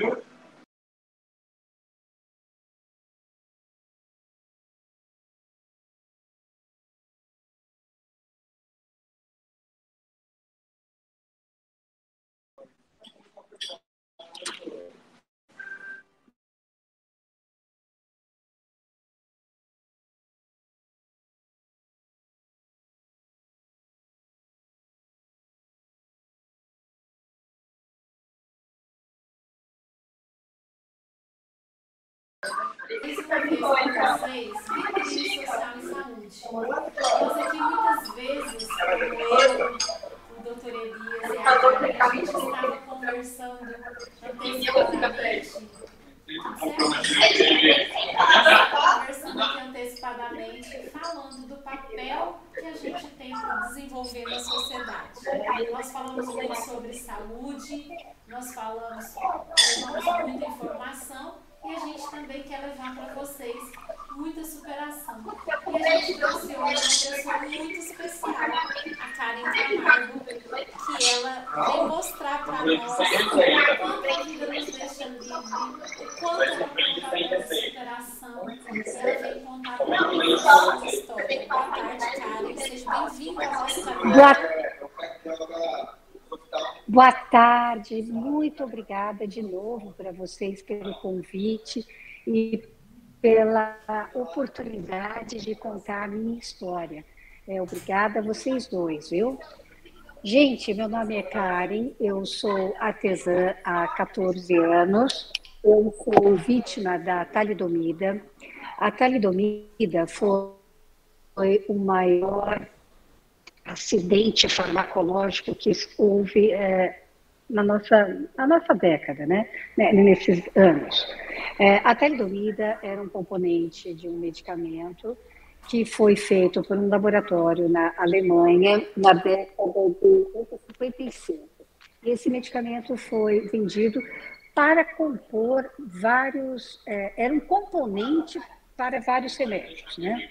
understood Isso para vocês, Rede Social e Saúde. Nós aqui muitas vezes, como eu, o doutor Elias e a a gente estava conversando antecipadamente. Conversando aqui antecipadamente, falando do papel que a gente tem para desenvolver na sociedade. Nós falamos muito sobre saúde, nós falamos, levamos muita informação e a gente também quer levar para vocês muita superação. E a gente trouxe hoje uma pessoa muito especial, a Karen Camargo, que ela vem mostrar para nós quanto a vida nos deixa livre, quanto ela conta a superação. Ela vem contar nós a sua história. Boa tarde, Karen. Seja bem-vinda ao nosso canal. Boa tarde, muito obrigada de novo para vocês pelo convite e pela oportunidade de contar a minha história. É, obrigada a vocês dois, viu? Gente, meu nome é Karen, eu sou artesã há 14 anos, eu sou vítima da talidomida. A talidomida foi o maior acidente farmacológico que houve é, na, nossa, na nossa década, né? né nesses anos. É, a talidomida era um componente de um medicamento que foi feito por um laboratório na Alemanha na década de 55. Esse medicamento foi vendido para compor vários, é, era um componente para vários remédios, né?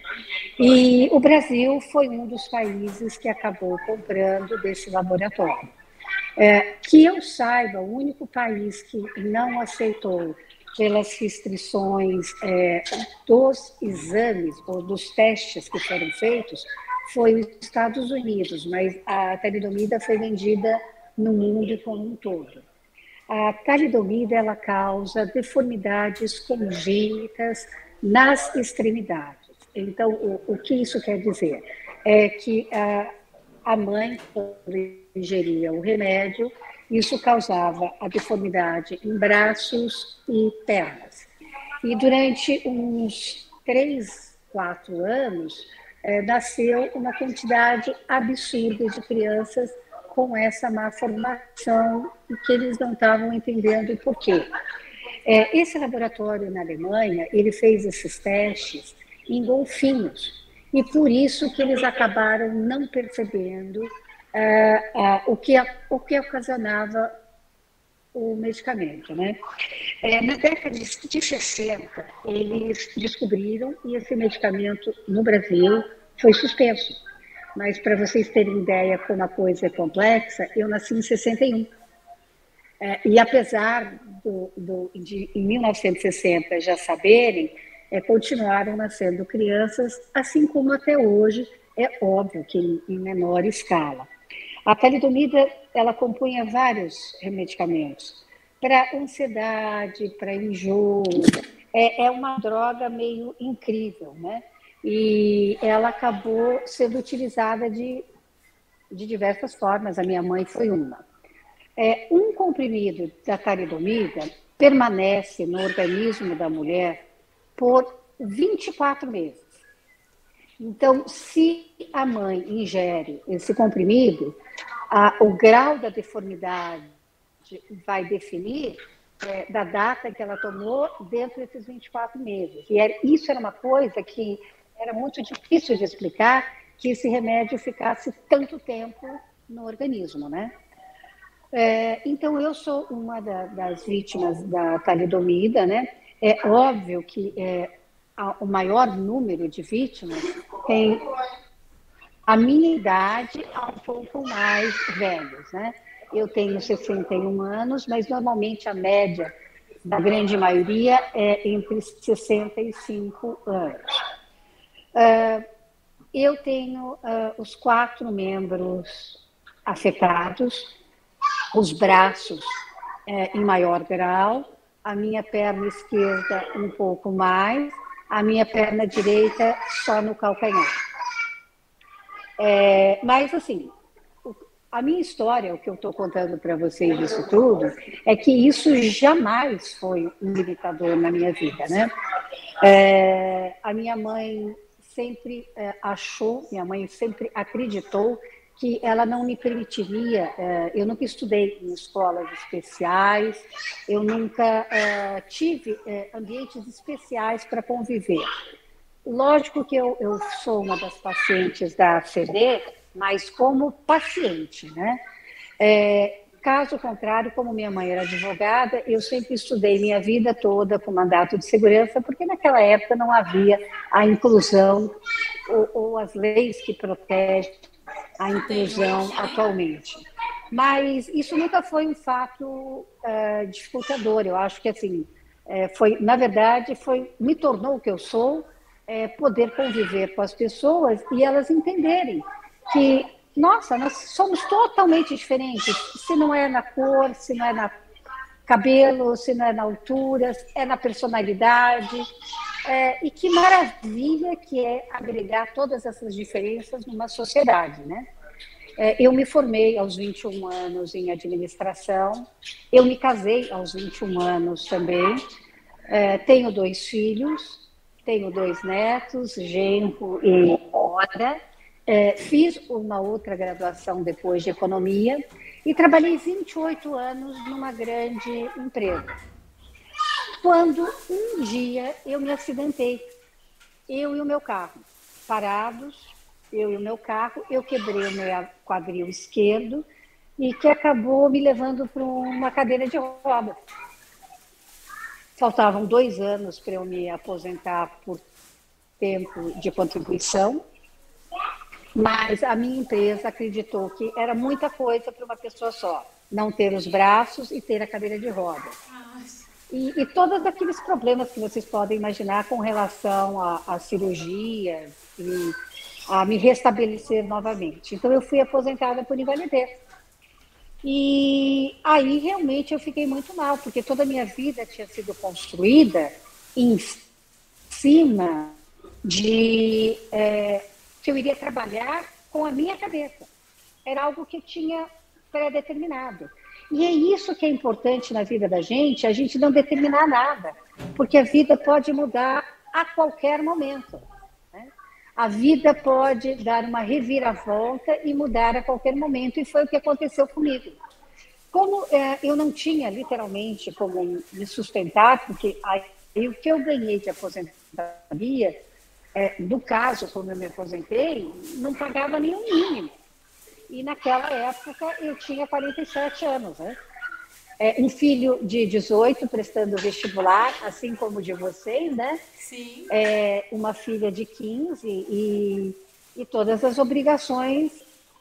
E o Brasil foi um dos países que acabou comprando desse laboratório. É, que eu saiba, o único país que não aceitou pelas restrições é, dos exames ou dos testes que foram feitos foi os Estados Unidos, mas a talidomida foi vendida no mundo como um todo. A talidomida ela causa deformidades congênitas nas extremidades. Então, o, o que isso quer dizer? É que a, a mãe, quando ingeria o remédio, isso causava a deformidade em braços e pernas. E durante uns três, quatro anos, é, nasceu uma quantidade absurda de crianças com essa má formação e que eles não estavam entendendo por quê. É, esse laboratório na Alemanha, ele fez esses testes em golfinhos, e por isso que eles acabaram não percebendo é, o, que, o que ocasionava o medicamento. Né? É, na década de 60, eles descobriram e esse medicamento no Brasil foi suspenso. Mas para vocês terem ideia como a coisa é complexa, eu nasci em 61. É, e apesar do, do, de, em 1960, já saberem, é, continuaram nascendo crianças, assim como até hoje, é óbvio que em, em menor escala. A talidomida, ela compunha vários medicamentos, para ansiedade, para enjoo, é, é uma droga meio incrível, né? E ela acabou sendo utilizada de, de diversas formas, a minha mãe foi uma. É, um comprimido da talidomida permanece no organismo da mulher por 24 meses. Então, se a mãe ingere esse comprimido, a, o grau da deformidade vai definir é, da data que ela tomou dentro desses 24 meses. E era, isso era uma coisa que era muito difícil de explicar, que esse remédio ficasse tanto tempo no organismo, né? É, então, eu sou uma da, das vítimas da talidomida, né? É óbvio que é, a, o maior número de vítimas tem a minha idade a um pouco mais velhos, né? Eu tenho 61 anos, mas normalmente a média da grande maioria é entre 65 anos. Uh, eu tenho uh, os quatro membros afetados, os braços uh, em maior grau, a minha perna esquerda um pouco mais, a minha perna direita só no calcanhar. É, mas, assim, a minha história, o que eu estou contando para vocês isso tudo, é que isso jamais foi um limitador na minha vida, né? É, a minha mãe sempre é, achou, minha mãe sempre acreditou que ela não me permitiria. É, eu nunca estudei em escolas especiais, eu nunca é, tive é, ambientes especiais para conviver. Lógico que eu, eu sou uma das pacientes da CD, mas como paciente, né? É, caso contrário, como minha mãe era advogada, eu sempre estudei minha vida toda com mandato de segurança, porque naquela época não havia a inclusão ou, ou as leis que protegem a inclusão atualmente. Mas isso nunca foi um fato uh, dificultador. Eu acho que assim é, foi, na verdade, foi me tornou o que eu sou, é, poder conviver com as pessoas e elas entenderem que, nossa, nós somos totalmente diferentes. Se não é na cor, se não é na cabelo, se não é na altura, é na personalidade. É, e que maravilha que é agregar todas essas diferenças numa sociedade, né? É, eu me formei aos 21 anos em administração, eu me casei aos 21 anos também, é, tenho dois filhos, tenho dois netos, genro e hora, é, fiz uma outra graduação depois de economia e trabalhei 28 anos numa grande empresa. Quando um dia eu me acidentei, eu e o meu carro, parados, eu e o meu carro, eu quebrei o meu quadril esquerdo e que acabou me levando para uma cadeira de roda. Faltavam dois anos para eu me aposentar por tempo de contribuição mas a minha empresa acreditou que era muita coisa para uma pessoa só, não ter os braços e ter a cadeira de roda. E, e todos aqueles problemas que vocês podem imaginar com relação à cirurgia e a me restabelecer novamente. Então eu fui aposentada por invalidez. E aí realmente eu fiquei muito mal, porque toda a minha vida tinha sido construída em cima de é, que eu iria trabalhar com a minha cabeça. Era algo que eu tinha pré-determinado. E é isso que é importante na vida da gente, a gente não determinar nada, porque a vida pode mudar a qualquer momento. Né? A vida pode dar uma reviravolta e mudar a qualquer momento, e foi o que aconteceu comigo. Como é, eu não tinha literalmente como me sustentar, porque aí o que eu ganhei de aposentadoria é, no caso, quando eu me aposentei, não pagava nenhum mínimo. E naquela época eu tinha 47 anos, né? É, um filho de 18 prestando vestibular, assim como de vocês, né? Sim. É, uma filha de 15 e, e todas as obrigações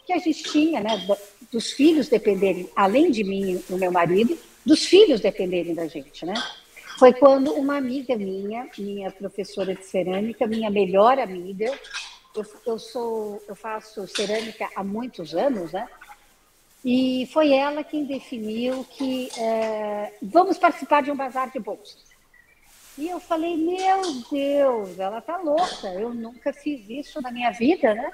que a gente tinha, né? Dos filhos dependerem, além de mim e do meu marido, dos filhos dependerem da gente, né? Foi quando uma amiga minha, minha professora de cerâmica, minha melhor amiga, eu, eu sou, eu faço cerâmica há muitos anos, né? E foi ela quem definiu que é, vamos participar de um bazar de bolsas. E eu falei, meu Deus, ela tá louca, eu nunca fiz isso na minha vida, né?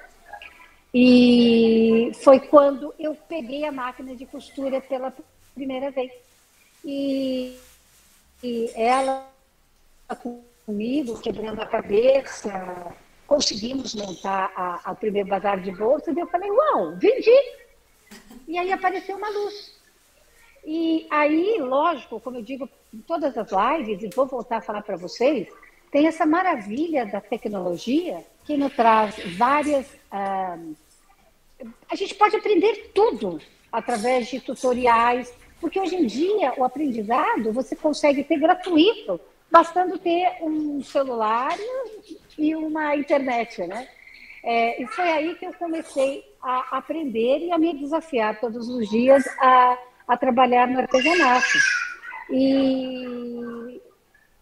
E foi quando eu peguei a máquina de costura pela primeira vez. E e ela comigo, quebrando a cabeça, conseguimos montar a, a primeiro bazar de bolsa, e eu falei, uau, vendi! E aí apareceu uma luz. E aí, lógico, como eu digo em todas as lives, e vou voltar a falar para vocês, tem essa maravilha da tecnologia que nos traz várias. Ah, a gente pode aprender tudo através de tutoriais, porque hoje em dia o aprendizado você consegue ter gratuito, bastando ter um celular e uma internet, né? É, e foi aí que eu comecei a aprender e a me desafiar todos os dias a, a trabalhar no artesanato. E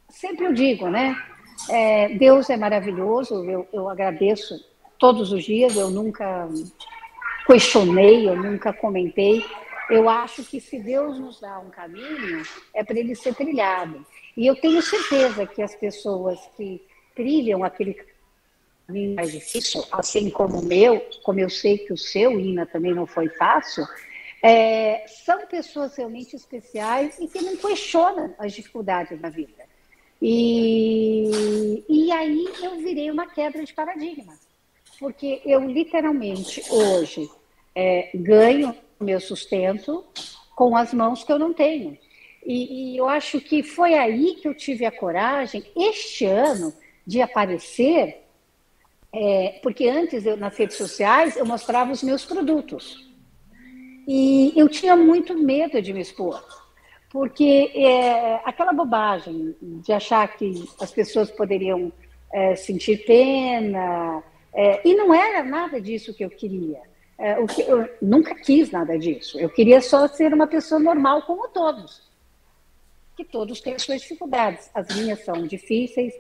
sempre eu digo, né? É, Deus é maravilhoso, eu, eu agradeço todos os dias, eu nunca questionei, eu nunca comentei. Eu acho que se Deus nos dá um caminho, é para ele ser trilhado. E eu tenho certeza que as pessoas que trilham aquele caminho mais difícil, assim como o meu, como eu sei que o seu, Ina, também não foi fácil, é, são pessoas realmente especiais e que não questionam as dificuldades da vida. E, e aí eu virei uma quebra de paradigma, porque eu literalmente hoje é, ganho meu sustento com as mãos que eu não tenho. E, e, eu acho que foi aí que eu tive a coragem, este ano, de aparecer, é, porque antes, eu, nas redes sociais, eu mostrava os meus produtos. E eu tinha muito medo de me expor, porque é, aquela bobagem de achar que as pessoas poderiam é, sentir pena, é, e não era nada disso que eu queria. É, o que, eu nunca quis nada disso. Eu queria só ser uma pessoa normal como todos. Que todos têm suas dificuldades. As minhas são difíceis,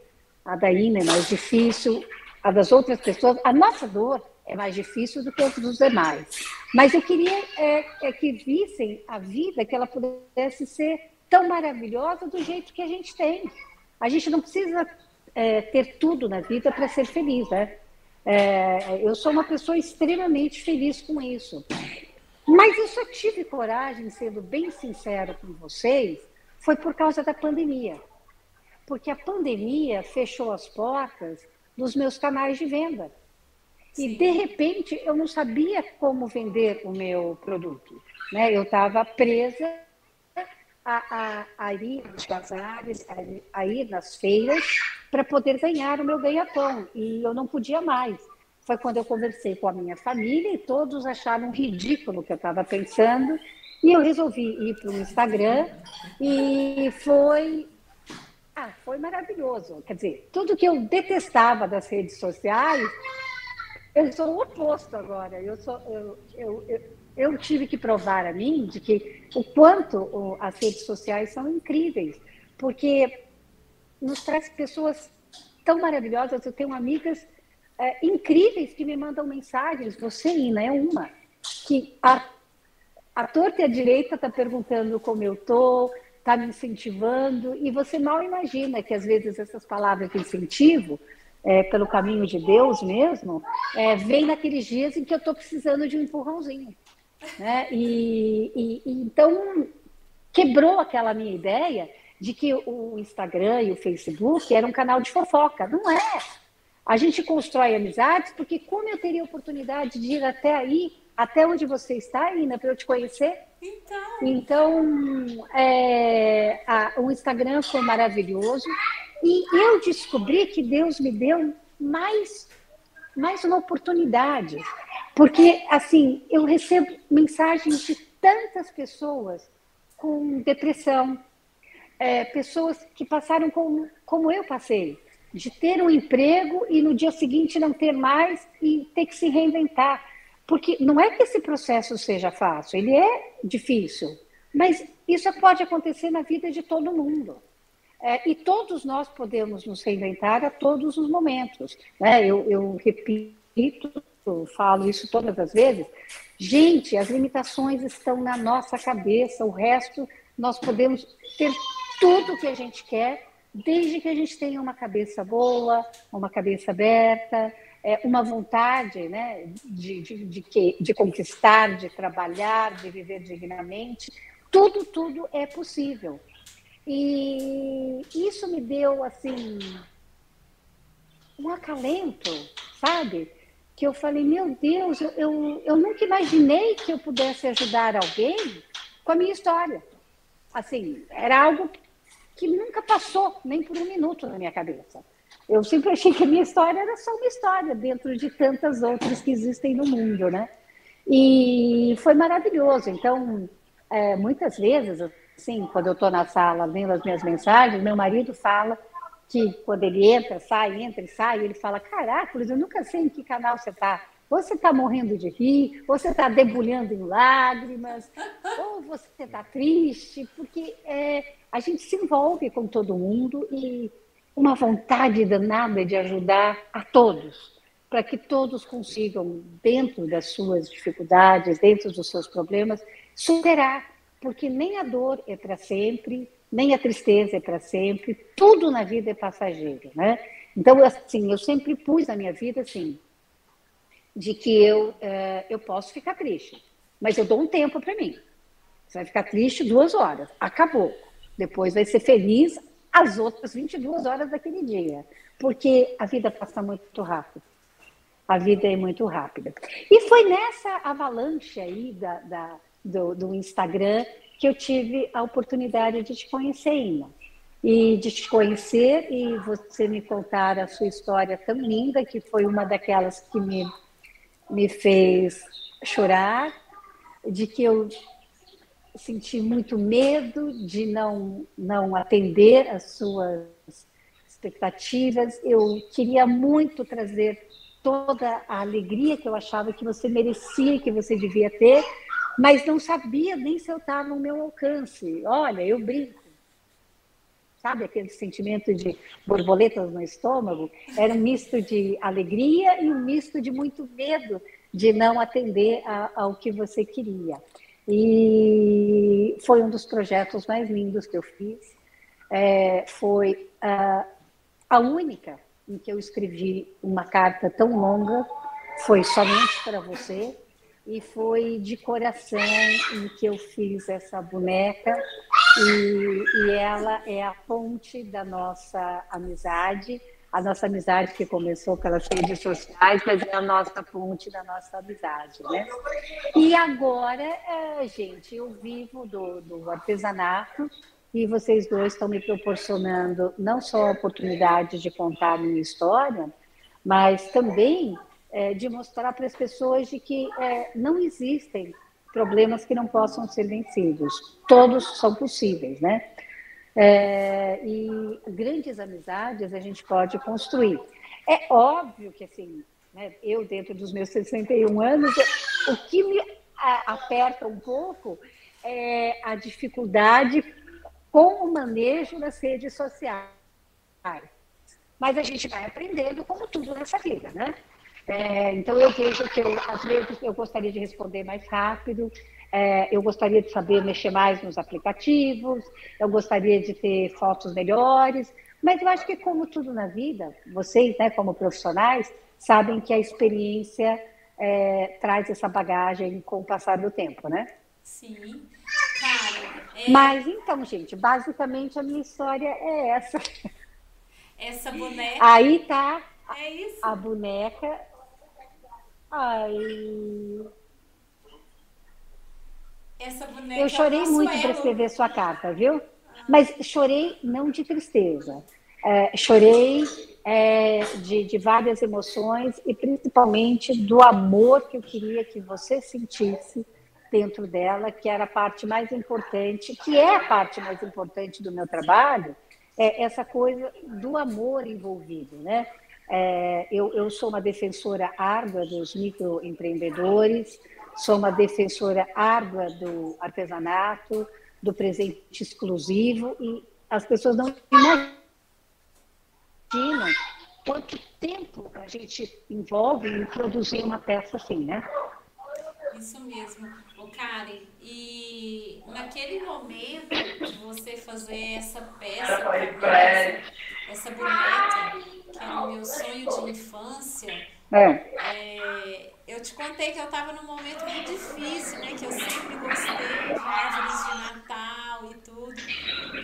a da Ina é mais difícil, a das outras pessoas. A nossa dor é mais difícil do que a dos demais. Mas eu queria é, é que vissem a vida, que ela pudesse ser tão maravilhosa do jeito que a gente tem. A gente não precisa é, ter tudo na vida para ser feliz, né? É, eu sou uma pessoa extremamente feliz com isso. Mas eu só tive coragem, sendo bem sincero com vocês, foi por causa da pandemia. Porque a pandemia fechou as portas dos meus canais de venda. Sim. E, de repente, eu não sabia como vender o meu produto. Né? Eu estava presa a, a, a, ir nos bazares, a, a ir nas feiras, para poder ganhar o meu ganha-pão. E eu não podia mais. Foi quando eu conversei com a minha família e todos acharam ridículo o que eu estava pensando. E eu resolvi ir para o Instagram e foi. Ah, foi maravilhoso. Quer dizer, tudo que eu detestava das redes sociais, eu sou o oposto agora. Eu, sou, eu, eu, eu, eu tive que provar a mim de que o quanto as redes sociais são incríveis, porque nos traz pessoas tão maravilhosas. Eu tenho amigas é, incríveis que me mandam mensagens. Você, Ina, é uma. Que a, a torta e a direita está perguntando como eu estou, está me incentivando, e você mal imagina que às vezes essas palavras de incentivo, é, pelo caminho de Deus mesmo, é, vem naqueles dias em que eu estou precisando de um empurrãozinho. Né? E, e, e, então quebrou aquela minha ideia de que o Instagram e o Facebook era um canal de fofoca. Não é. A gente constrói amizades porque como eu teria oportunidade de ir até aí, até onde você está, ainda para eu te conhecer? Então, então é, a, o Instagram foi maravilhoso e eu descobri que Deus me deu mais, mais uma oportunidade. Porque, assim, eu recebo mensagens de tantas pessoas com depressão, é, pessoas que passaram como, como eu passei, de ter um emprego e no dia seguinte não ter mais e ter que se reinventar. Porque não é que esse processo seja fácil, ele é difícil, mas isso pode acontecer na vida de todo mundo. É, e todos nós podemos nos reinventar a todos os momentos. Né? Eu, eu repito, eu falo isso todas as vezes. Gente, as limitações estão na nossa cabeça, o resto nós podemos ter tudo que a gente quer, desde que a gente tenha uma cabeça boa, uma cabeça aberta, é, uma vontade né, de, de, de, que, de conquistar, de trabalhar, de viver dignamente. Tudo, tudo é possível. E isso me deu, assim, um acalento, sabe? Que eu falei, meu Deus, eu, eu, eu nunca imaginei que eu pudesse ajudar alguém com a minha história. Assim, era algo que nunca passou nem por um minuto na minha cabeça. Eu sempre achei que a minha história era só uma história dentro de tantas outras que existem no mundo, né? E foi maravilhoso. Então, é, muitas vezes, assim, quando eu estou na sala vendo as minhas mensagens, meu marido fala que quando ele entra, sai, entra e sai, ele fala: Caraca, eu nunca sei em que canal você está. Ou você está morrendo de rir, ou você está debulhando em lágrimas, ou você está triste, porque é, a gente se envolve com todo mundo e uma vontade danada de ajudar a todos, para que todos consigam, dentro das suas dificuldades, dentro dos seus problemas, superar, porque nem a dor é para sempre, nem a tristeza é para sempre, tudo na vida é passageiro, né? Então, assim, eu sempre pus na minha vida, assim, de que eu, é, eu posso ficar triste, mas eu dou um tempo para mim. Você vai ficar triste duas horas, acabou. Depois vai ser feliz as outras 22 horas daquele dia, porque a vida passa muito rápido. A vida é muito rápida. E foi nessa avalanche aí da, da do, do Instagram que eu tive a oportunidade de te conhecer, Ina. E de te conhecer e você me contar a sua história tão linda, que foi uma daquelas que me, me fez chorar, de que eu senti muito medo de não, não atender as suas expectativas. Eu queria muito trazer toda a alegria que eu achava que você merecia que você devia ter, mas não sabia nem se eu estava no meu alcance. Olha, eu brinco. Sabe aquele sentimento de borboletas no estômago? Era um misto de alegria e um misto de muito medo de não atender a, ao que você queria. E foi um dos projetos mais lindos que eu fiz. É, foi a, a única em que eu escrevi uma carta tão longa, foi somente para você e foi de coração em que eu fiz essa boneca e, e ela é a ponte da nossa amizade, a nossa amizade que começou pelas redes sociais, mas é a nossa ponte da nossa amizade, né? E agora, é, gente, eu vivo do, do artesanato e vocês dois estão me proporcionando não só a oportunidade de contar a minha história, mas também é, de mostrar para as pessoas de que é, não existem problemas que não possam ser vencidos. Todos são possíveis, né? É, e grandes amizades a gente pode construir. É óbvio que, assim, né, eu, dentro dos meus 61 anos, o que me aperta um pouco é a dificuldade com o manejo das redes sociais. Mas a gente vai aprendendo como tudo nessa vida, né? É, então, eu vejo que, eu, às vezes, eu gostaria de responder mais rápido, é, eu gostaria de saber mexer mais nos aplicativos, eu gostaria de ter fotos melhores, mas eu acho que, como tudo na vida, vocês, né, como profissionais, sabem que a experiência é, traz essa bagagem com o passar do tempo, né? Sim. Cara, é... Mas então, gente, basicamente a minha história é essa. Essa boneca. Aí tá é isso. a boneca Ai. Essa boneca Eu chorei é muito para escrever sua carta, viu? Mas chorei não de tristeza. É, chorei é, de, de várias emoções e principalmente do amor que eu queria que você sentisse dentro dela, que era a parte mais importante, que é a parte mais importante do meu trabalho, é essa coisa do amor envolvido, né? É, eu, eu sou uma defensora árdua dos microempreendedores, sou uma defensora árdua do artesanato, do presente exclusivo, e as pessoas não imaginam quanto tempo a gente envolve em produzir uma peça assim, né? Isso mesmo. Ô, Karen, e naquele momento de você fazer essa peça, essa, essa boneca, que era o meu sonho de infância, é. É, eu te contei que eu estava num momento muito difícil, né? Que eu sempre gostei de árvores de Natal e tudo.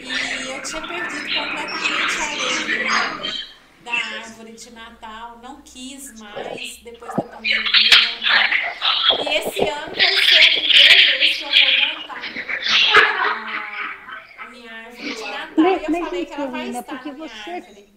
E eu tinha perdido completamente a alegria da árvore de Natal, não quis mais depois da pandemia. Não. E esse ano vai ser a primeira vez que eu vou montar a, a minha árvore de Natal. Mas, e eu falei que ela vai estar minha você... árvore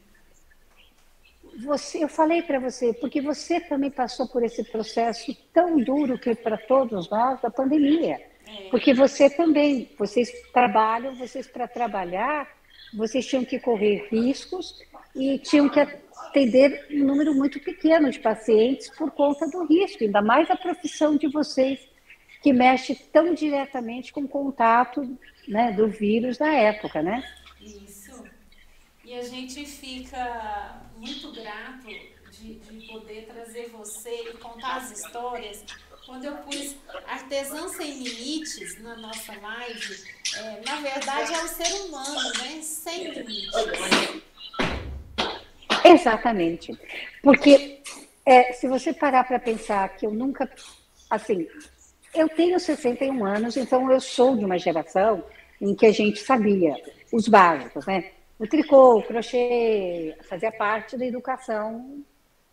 você, eu falei para você, porque você também passou por esse processo tão duro que para todos nós da pandemia. É. Porque você também, vocês trabalham, vocês para trabalhar, vocês tinham que correr riscos e tinham que atender um número muito pequeno de pacientes por conta do risco, ainda mais a profissão de vocês, que mexe tão diretamente com o contato né, do vírus na época, né? Isso. E a gente fica muito grato de, de poder trazer você e contar as histórias. Quando eu pus Artesã Sem Limites na nossa live, é, na verdade é o ser humano, né? Sem limites. Exatamente. Porque é, se você parar para pensar que eu nunca. Assim, eu tenho 61 anos, então eu sou de uma geração em que a gente sabia os básicos, né? O tricô, o crochê, fazia parte da educação,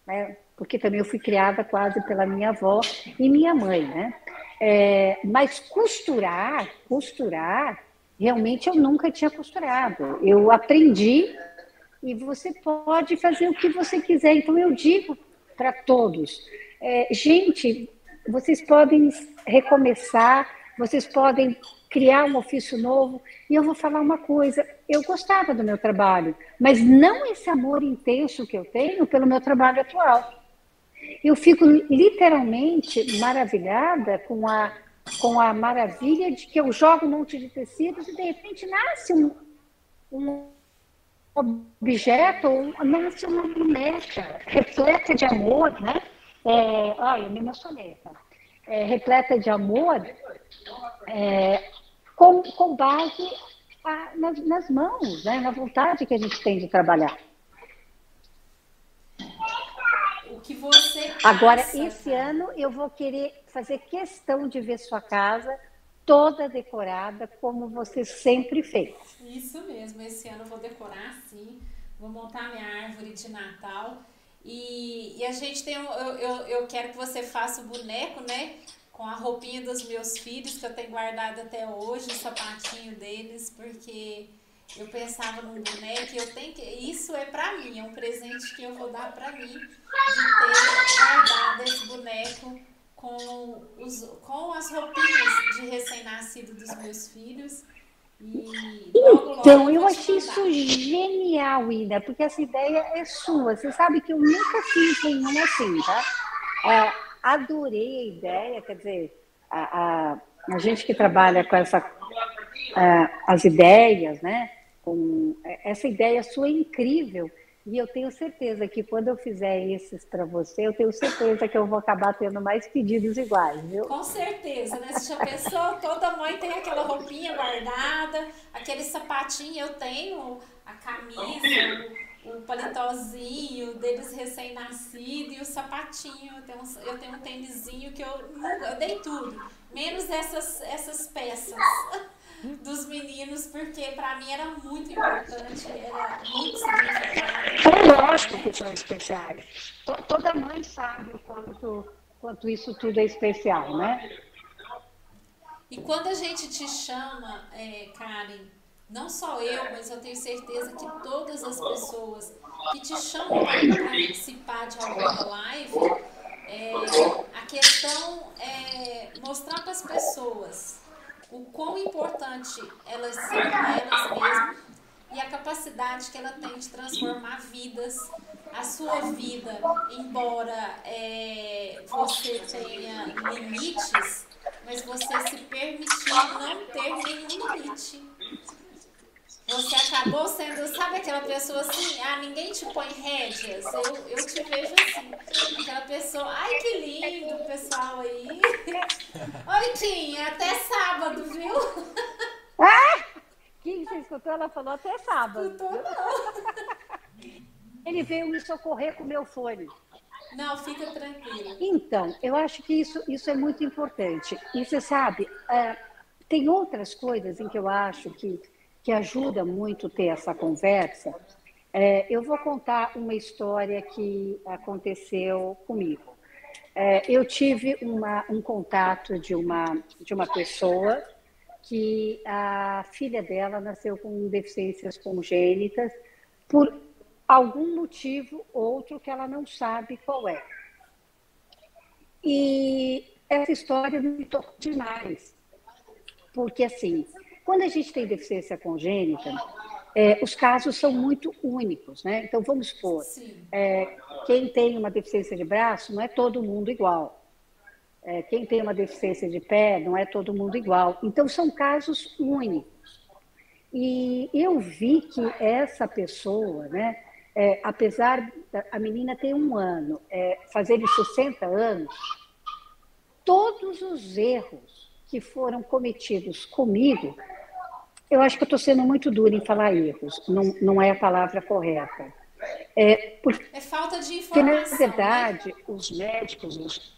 né? Porque também eu fui criada quase pela minha avó e minha mãe, né? É, mas costurar, costurar, realmente eu nunca tinha costurado. Eu aprendi e você pode fazer o que você quiser. Então eu digo para todos, é, gente, vocês podem recomeçar, vocês podem criar um ofício novo. E eu vou falar uma coisa: eu gostava do meu trabalho, mas não esse amor intenso que eu tenho pelo meu trabalho atual. Eu fico literalmente maravilhada com a, com a maravilha de que eu jogo um monte de tecidos e de repente nasce um, um objeto, nasce uma boneca repleta de amor, né? É, olha, eu me emocionei. Tá? É, repleta de amor, é, com, com base a, nas, nas, mãos, né, na vontade que a gente tem de trabalhar. O que você passa, Agora, esse ano eu vou querer fazer questão de ver sua casa toda decorada como você sempre fez. Isso mesmo, esse ano eu vou decorar sim, vou montar minha árvore de Natal. E, e a gente tem, eu, eu, eu quero que você faça o boneco, né? com a roupinha dos meus filhos, que eu tenho guardado até hoje, o sapatinho deles, porque eu pensava num boneco e eu tenho que. Isso é para mim, é um presente que eu vou dar para mim, de ter guardado esse boneco com, os, com as roupinhas de recém-nascido dos meus filhos. E logo, logo então, eu, eu achei isso genial, Ida, porque essa ideia é sua. Você sabe que eu nunca fiz nenhuma assim, tá? É, adorei a ideia, quer dizer, a, a, a gente que trabalha com essa, a, as ideias, né? Com, essa ideia sua é incrível. E eu tenho certeza que quando eu fizer esses para você, eu tenho certeza que eu vou acabar tendo mais pedidos iguais, viu? Com certeza, né? Você já pensou? Toda mãe tem aquela roupinha guardada, aquele sapatinho, eu tenho a camisa, o paletózinho deles recém-nascido e o sapatinho. Eu tenho, um, eu tenho um tênisinho que eu eu dei tudo, menos essas, essas peças dos meninos, porque para mim era muito importante, era muito significativo. É lógico que são especiais. Toda mãe sabe o quanto, quanto isso tudo é especial, né? E quando a gente te chama, é, Karen, não só eu, mas eu tenho certeza que todas as pessoas que te chamam para participar de alguma live, é, a questão é mostrar para as pessoas o quão importante elas são elas mesmas e a capacidade que ela tem de transformar vidas. A sua vida, embora é, você tenha limites, mas você se permitir não ter nenhum limite. Você acabou sendo, sabe aquela pessoa assim, ah, ninguém te põe rédeas? Eu, eu te vejo assim. Aquela pessoa, ai que lindo, pessoal aí. Oi, Kim, é até sábado, viu? Ah! Kim, você escutou? Ela falou até sábado. Escutou, não. Ele veio me socorrer com o meu fone. Não, fica tranquilo. Então, eu acho que isso, isso é muito importante. E você sabe, uh, tem outras coisas em que eu acho que que ajuda muito ter essa conversa, é, eu vou contar uma história que aconteceu comigo. É, eu tive uma, um contato de uma, de uma pessoa que a filha dela nasceu com deficiências congênitas por algum motivo outro que ela não sabe qual é. E essa história me tocou demais, porque assim, quando a gente tem deficiência congênita, é, os casos são muito únicos, né? Então, vamos supor, é, quem tem uma deficiência de braço, não é todo mundo igual. É, quem tem uma deficiência de pé, não é todo mundo igual. Então, são casos únicos. E eu vi que essa pessoa, né, é, apesar da a menina ter um ano, é, fazer 60 anos, todos os erros que foram cometidos comigo, eu acho que eu estou sendo muito dura em falar erros, não, não é a palavra correta. É, porque, é falta de informação. Porque, na verdade, né? os médicos, os,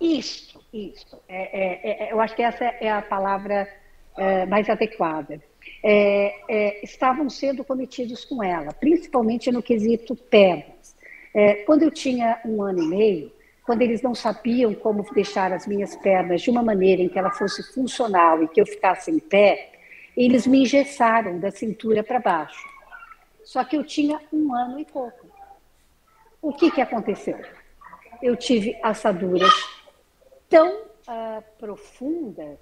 isso, isso. É, é, é, eu acho que essa é a palavra é, mais adequada. É, é, estavam sendo cometidos com ela, principalmente no quesito pernas. quando eu tinha um ano e meio, quando eles não sabiam como deixar as minhas pernas de uma maneira em que ela fosse funcional e que eu ficasse em pé, eles me engessaram da cintura para baixo. Só que eu tinha um ano e pouco. O que, que aconteceu? Eu tive assaduras tão uh, profundas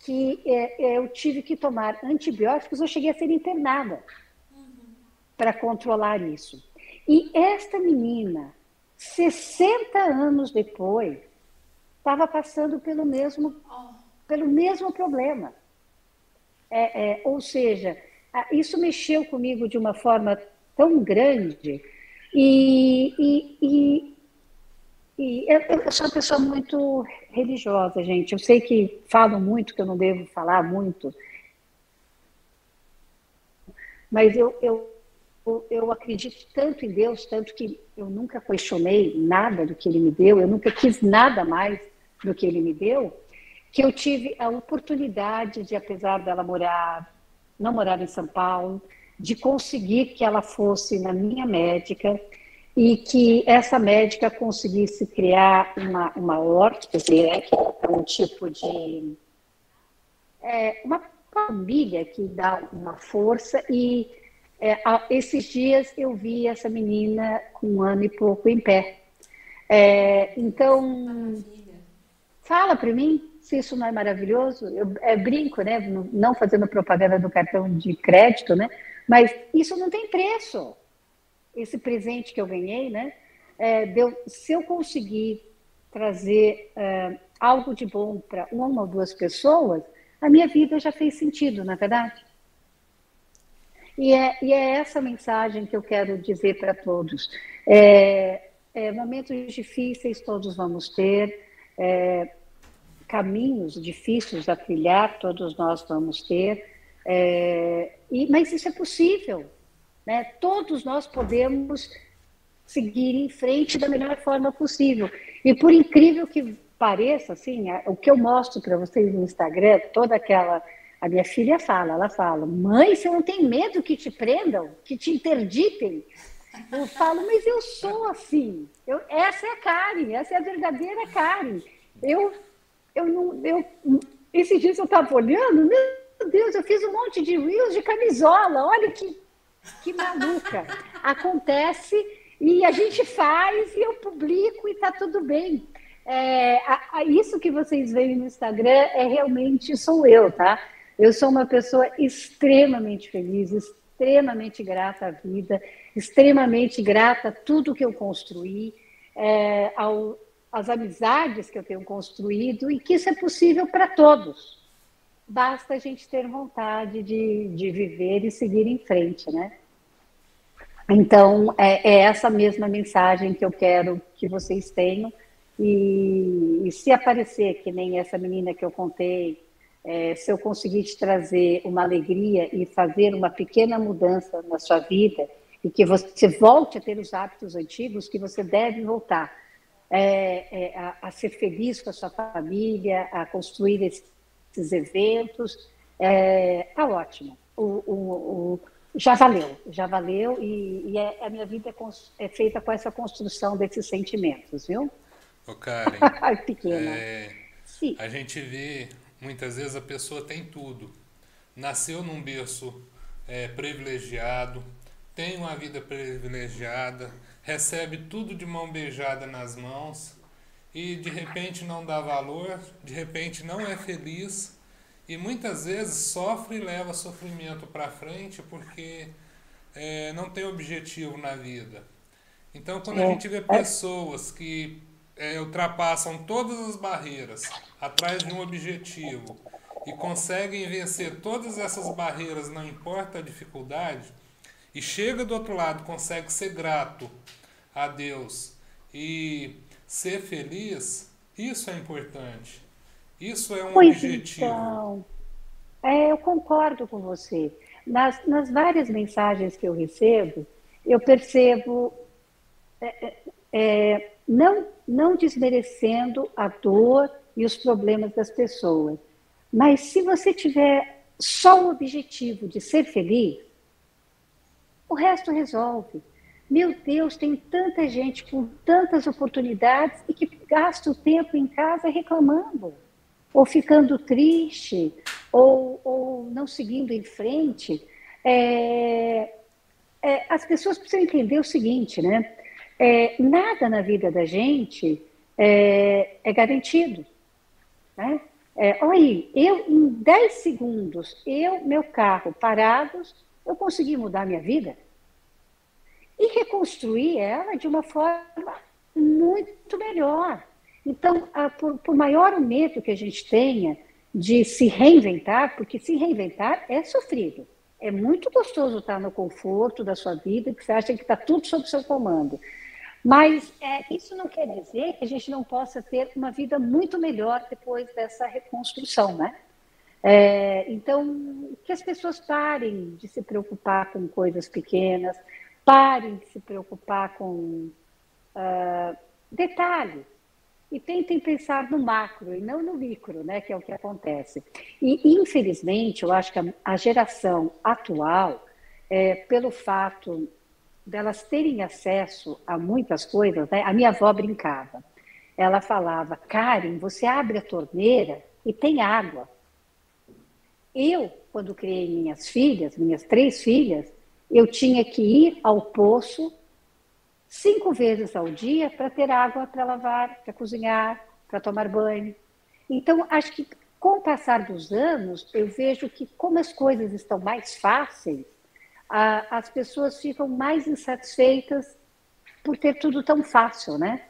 que uh, eu tive que tomar antibióticos, eu cheguei a ser internada uhum. para controlar isso. E esta menina, 60 anos depois, estava passando pelo mesmo, pelo mesmo problema. É, é, ou seja, isso mexeu comigo de uma forma tão grande e, e, e e eu, sou uma pessoa muito religiosa, gente. Eu sei que falo muito, que eu não devo falar muito, mas eu, eu, eu acredito tanto em Deus, tanto que eu nunca questionei nada do que Ele me deu, eu nunca quis nada mais do que Ele me deu, que eu tive a oportunidade de, apesar dela morar, não morar em São Paulo, de conseguir que ela fosse na minha médica, e que essa médica conseguisse criar uma, uma órtese, né, que é um tipo de. É, uma família que dá uma força, e é, esses dias eu vi essa menina com um ano e pouco em pé. É, então, fala para mim se isso não é maravilhoso. Eu é, brinco, né? Não fazendo propaganda do cartão de crédito, né? Mas isso não tem preço esse presente que eu ganhei, né? É, deu, se eu conseguir trazer é, algo de bom para uma ou duas pessoas, a minha vida já fez sentido, na é verdade? E é, e é essa mensagem que eu quero dizer para todos. É, é, momentos difíceis todos vamos ter, é, caminhos difíceis a trilhar todos nós vamos ter, é, e, mas isso é possível. Né? Todos nós podemos seguir em frente da melhor forma possível. E por incrível que pareça, assim, o que eu mostro para vocês no Instagram, toda aquela. A minha filha fala, ela fala, mãe, você não tem medo que te prendam, que te interditem? Eu falo, mas eu sou assim. Eu, essa é a Karen, essa é a verdadeira Karen. Eu, eu não, eu, esses dias eu estava olhando, meu Deus, eu fiz um monte de reels de camisola, olha que que maluca. Acontece e a gente faz e eu publico e está tudo bem. É, a, a, isso que vocês veem no Instagram é realmente sou eu, tá? Eu sou uma pessoa extremamente feliz, extremamente grata à vida, extremamente grata a tudo que eu construí, é, ao, às amizades que eu tenho construído e que isso é possível para todos. Basta a gente ter vontade de, de viver e seguir em frente, né? Então, é, é essa mesma mensagem que eu quero que vocês tenham. E, e se aparecer, que nem essa menina que eu contei, é, se eu conseguir te trazer uma alegria e fazer uma pequena mudança na sua vida, e que você volte a ter os hábitos antigos, que você deve voltar é, é, a, a, ser feliz com a sua família, a construir esses, esses eventos, está é, ótimo. O, o, o, já valeu, já valeu e, e é, a minha vida é, é, feita com essa construção desses sentimentos, viu? Ô Karen, pequena. A gente vê muitas vezes a pessoa tem tudo, nasceu num berço é, privilegiado, tem uma vida privilegiada, recebe tudo de mão beijada nas mãos e de repente não dá valor, de repente não é feliz e muitas vezes sofre e leva sofrimento para frente porque é, não tem objetivo na vida. Então, quando a é. gente vê pessoas que é, ultrapassam todas as barreiras atrás de um objetivo e conseguem vencer todas essas barreiras, não importa a dificuldade, e chega do outro lado, consegue ser grato a Deus e ser feliz, isso é importante. Isso é um pois objetivo. Então, é, eu concordo com você. Nas, nas várias mensagens que eu recebo, eu percebo, é, é, é, não, não desmerecendo a dor e os problemas das pessoas, mas se você tiver só o objetivo de ser feliz, o resto resolve. Meu Deus, tem tanta gente com tantas oportunidades e que gasta o tempo em casa reclamando, ou ficando triste, ou, ou não seguindo em frente. É, é, as pessoas precisam entender o seguinte, né? É, nada na vida da gente é, é garantido. Né? É, olha aí, eu em 10 segundos, eu, meu carro parados, eu consegui mudar minha vida e reconstruir ela de uma forma muito melhor. Então, a, por, por maior o medo que a gente tenha de se reinventar, porque se reinventar é sofrido. É muito gostoso estar no conforto da sua vida, que você acha que está tudo sob seu comando. Mas é, isso não quer dizer que a gente não possa ter uma vida muito melhor depois dessa reconstrução, né? É, então, que as pessoas parem de se preocupar com coisas pequenas, parem de se preocupar com uh, detalhes e tentem pensar no macro e não no micro, né, que é o que acontece. E, infelizmente, eu acho que a, a geração atual, é, pelo fato delas terem acesso a muitas coisas, né, a minha avó brincava. Ela falava, Karen, você abre a torneira e tem água. Eu, quando criei minhas filhas, minhas três filhas, eu tinha que ir ao poço cinco vezes ao dia para ter água para lavar, para cozinhar, para tomar banho. Então, acho que com o passar dos anos, eu vejo que como as coisas estão mais fáceis, a, as pessoas ficam mais insatisfeitas por ter tudo tão fácil, né?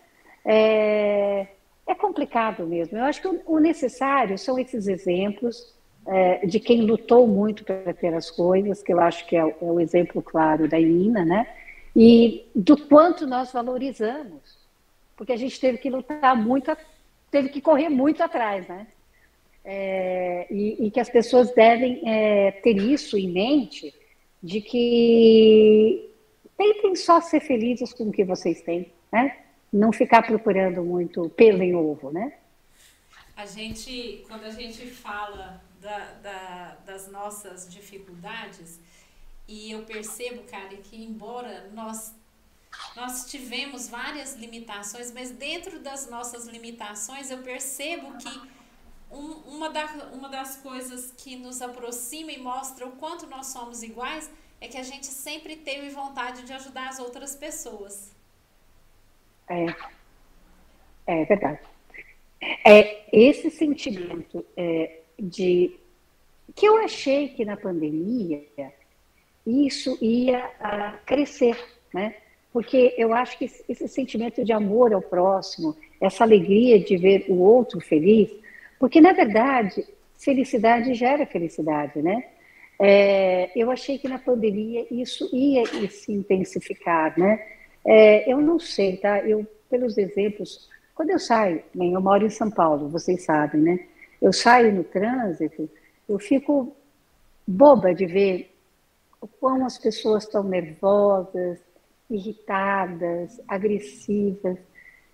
É, é complicado mesmo. Eu acho que o, o necessário são esses exemplos é, de quem lutou muito para ter as coisas, que eu acho que é, é o exemplo claro da Ina, né? E do quanto nós valorizamos, porque a gente teve que lutar muito, teve que correr muito atrás, né? É, e, e, que as pessoas devem é, ter isso em mente, de que tentem só ser felizes com o que vocês têm, né? Não ficar procurando muito pelo em ovo, né? A gente, quando a gente fala da, da, das nossas dificuldades. E eu percebo, cara, que embora nós nós tivemos várias limitações, mas dentro das nossas limitações eu percebo que um, uma, da, uma das coisas que nos aproxima e mostra o quanto nós somos iguais é que a gente sempre teve vontade de ajudar as outras pessoas. É, é verdade. É, esse sentimento é, de que eu achei que na pandemia isso ia uh, crescer, né? Porque eu acho que esse sentimento de amor ao próximo, essa alegria de ver o outro feliz, porque na verdade felicidade gera felicidade, né? É, eu achei que na pandemia isso ia se intensificar, né? É, eu não sei, tá? Eu pelos exemplos, quando eu saio, bem, eu moro em São Paulo, vocês sabem, né? Eu saio no trânsito, eu fico boba de ver o quão as pessoas estão nervosas, irritadas, agressivas.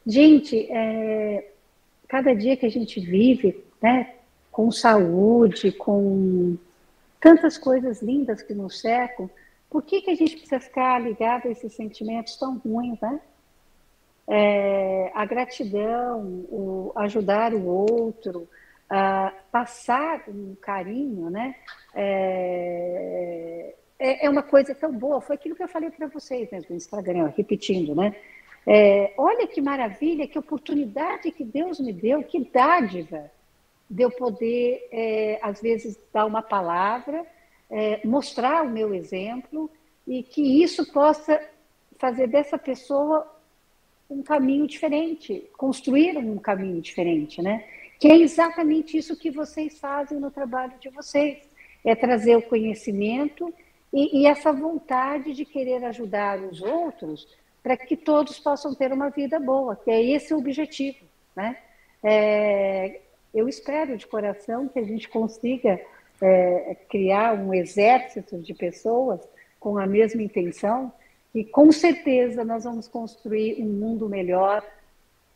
Gente, é, cada dia que a gente vive, né, com saúde, com tantas coisas lindas que nos cercam, por que, que a gente precisa ficar ligado a esses sentimentos tão ruins, né? É, a gratidão, o ajudar o outro, uh, passar um carinho, né? É, é, é, uma coisa tão boa. Foi aquilo que eu falei para vocês mesmo no Instagram, repetindo, né? É, olha que maravilha, que oportunidade que Deus me deu, que dádiva de eu poder, é, às vezes, dar uma palavra, é, mostrar o meu exemplo e que isso possa fazer dessa pessoa um caminho diferente, construir um caminho diferente, né? Que é exatamente isso que vocês fazem no trabalho de vocês, é trazer o conhecimento e, e essa vontade de querer ajudar os outros para que todos possam ter uma vida boa, que é esse o objetivo, né? É, eu espero de coração que a gente consiga é, criar um exército de pessoas com a mesma intenção e com certeza nós vamos construir um mundo melhor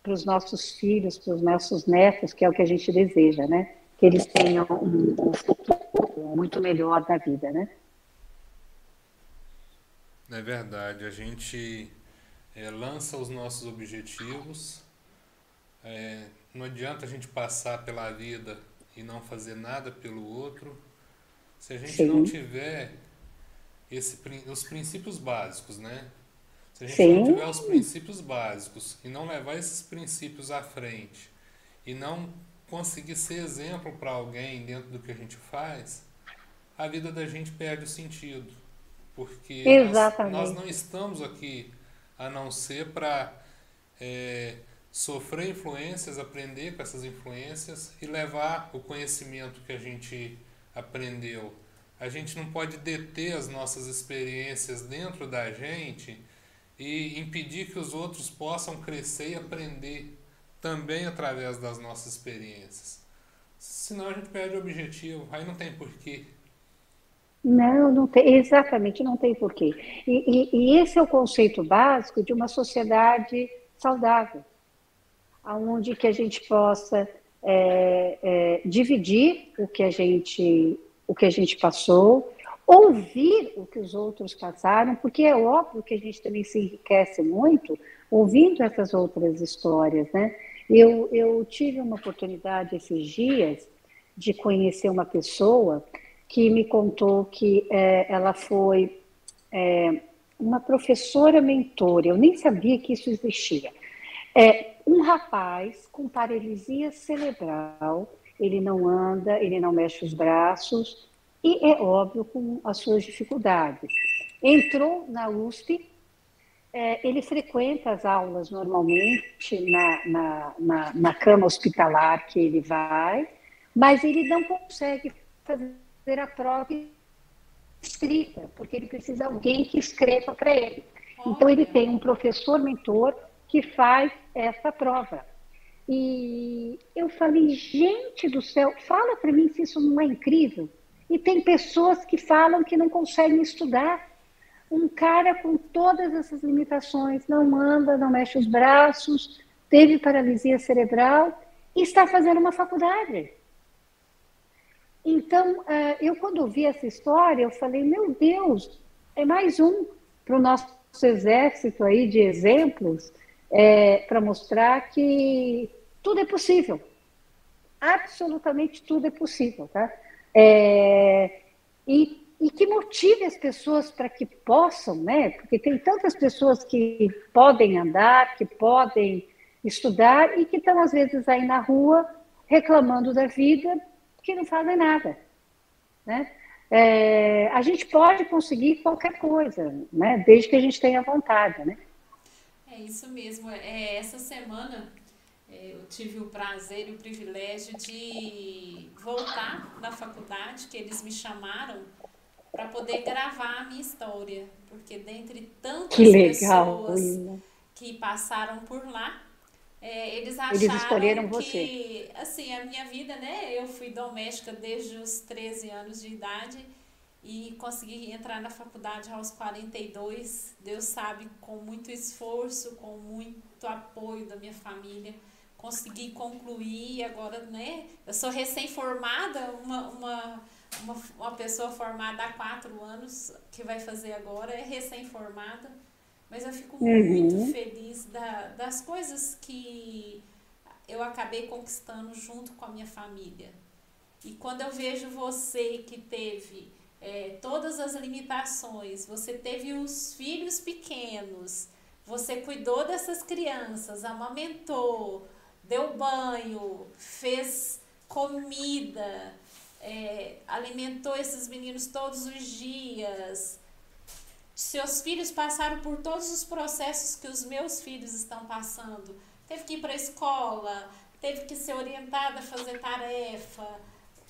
para os nossos filhos, para os nossos netos, que é o que a gente deseja, né? Que eles tenham um, um futuro muito melhor na vida, né? É verdade. A gente é, lança os nossos objetivos. É, não adianta a gente passar pela vida e não fazer nada pelo outro. Se a gente Sim. não tiver esse, os princípios básicos, né? Se a gente Sim. não tiver os princípios básicos e não levar esses princípios à frente e não conseguir ser exemplo para alguém dentro do que a gente faz, a vida da gente perde o sentido. Porque nós, nós, não estamos aqui a não ser para é, sofrer influências, aprender com essas influências e levar o conhecimento que a gente aprendeu a gente não pode deter as nossas experiências dentro da gente e impedir que os outros possam crescer e aprender também através das nossas experiências. Senão a gente perde o objetivo, aí não tem porquê. Não, não tem, exatamente, não tem porquê. E, e, e esse é o conceito básico de uma sociedade saudável, onde que a gente possa é, é, dividir o que a gente o que a gente passou, ouvir o que os outros passaram, porque é óbvio que a gente também se enriquece muito ouvindo essas outras histórias, né? Eu, eu tive uma oportunidade esses dias de conhecer uma pessoa que me contou que é, ela foi é, uma professora mentora, eu nem sabia que isso existia. É, um rapaz com paralisia cerebral ele não anda, ele não mexe os braços, e é óbvio com as suas dificuldades. Entrou na USP, é, ele frequenta as aulas normalmente na, na, na, na cama hospitalar que ele vai, mas ele não consegue fazer a prova escrita, porque ele precisa de alguém que escreva para ele. Então, ele tem um professor mentor que faz essa prova. E eu falei, gente do céu, fala para mim se isso não é incrível. E tem pessoas que falam que não conseguem estudar. Um cara com todas essas limitações, não anda, não mexe os braços, teve paralisia cerebral e está fazendo uma faculdade. Então, eh, eu quando ouvi essa história, eu falei, meu Deus, é mais um para o nosso exército aí de exemplos é, para mostrar que tudo é possível. Absolutamente tudo é possível, tá? É, e, e que motive as pessoas para que possam, né? Porque tem tantas pessoas que podem andar, que podem estudar e que estão, às vezes, aí na rua reclamando da vida que não fazem nada, né? É, a gente pode conseguir qualquer coisa, né? Desde que a gente tenha vontade, né? É isso mesmo. É, essa semana eu tive o prazer e o privilégio de voltar na faculdade, que eles me chamaram para poder gravar a minha história, porque dentre tantas que legal, pessoas que passaram por lá, é, eles acharam eles escolheram que, você. assim, a minha vida, né? Eu fui doméstica desde os 13 anos de idade e consegui entrar na faculdade aos 42, Deus sabe, com muito esforço, com muito apoio da minha família, consegui concluir agora, né? Eu sou recém-formada, uma, uma, uma, uma pessoa formada há quatro anos, que vai fazer agora, é recém-formada, mas eu fico uhum. muito feliz da, das coisas que eu acabei conquistando junto com a minha família. E quando eu vejo você que teve é, todas as limitações, você teve os filhos pequenos, você cuidou dessas crianças, amamentou, deu banho, fez comida, é, alimentou esses meninos todos os dias. seus filhos passaram por todos os processos que os meus filhos estão passando. Teve que ir para a escola, teve que ser orientada a fazer tarefa,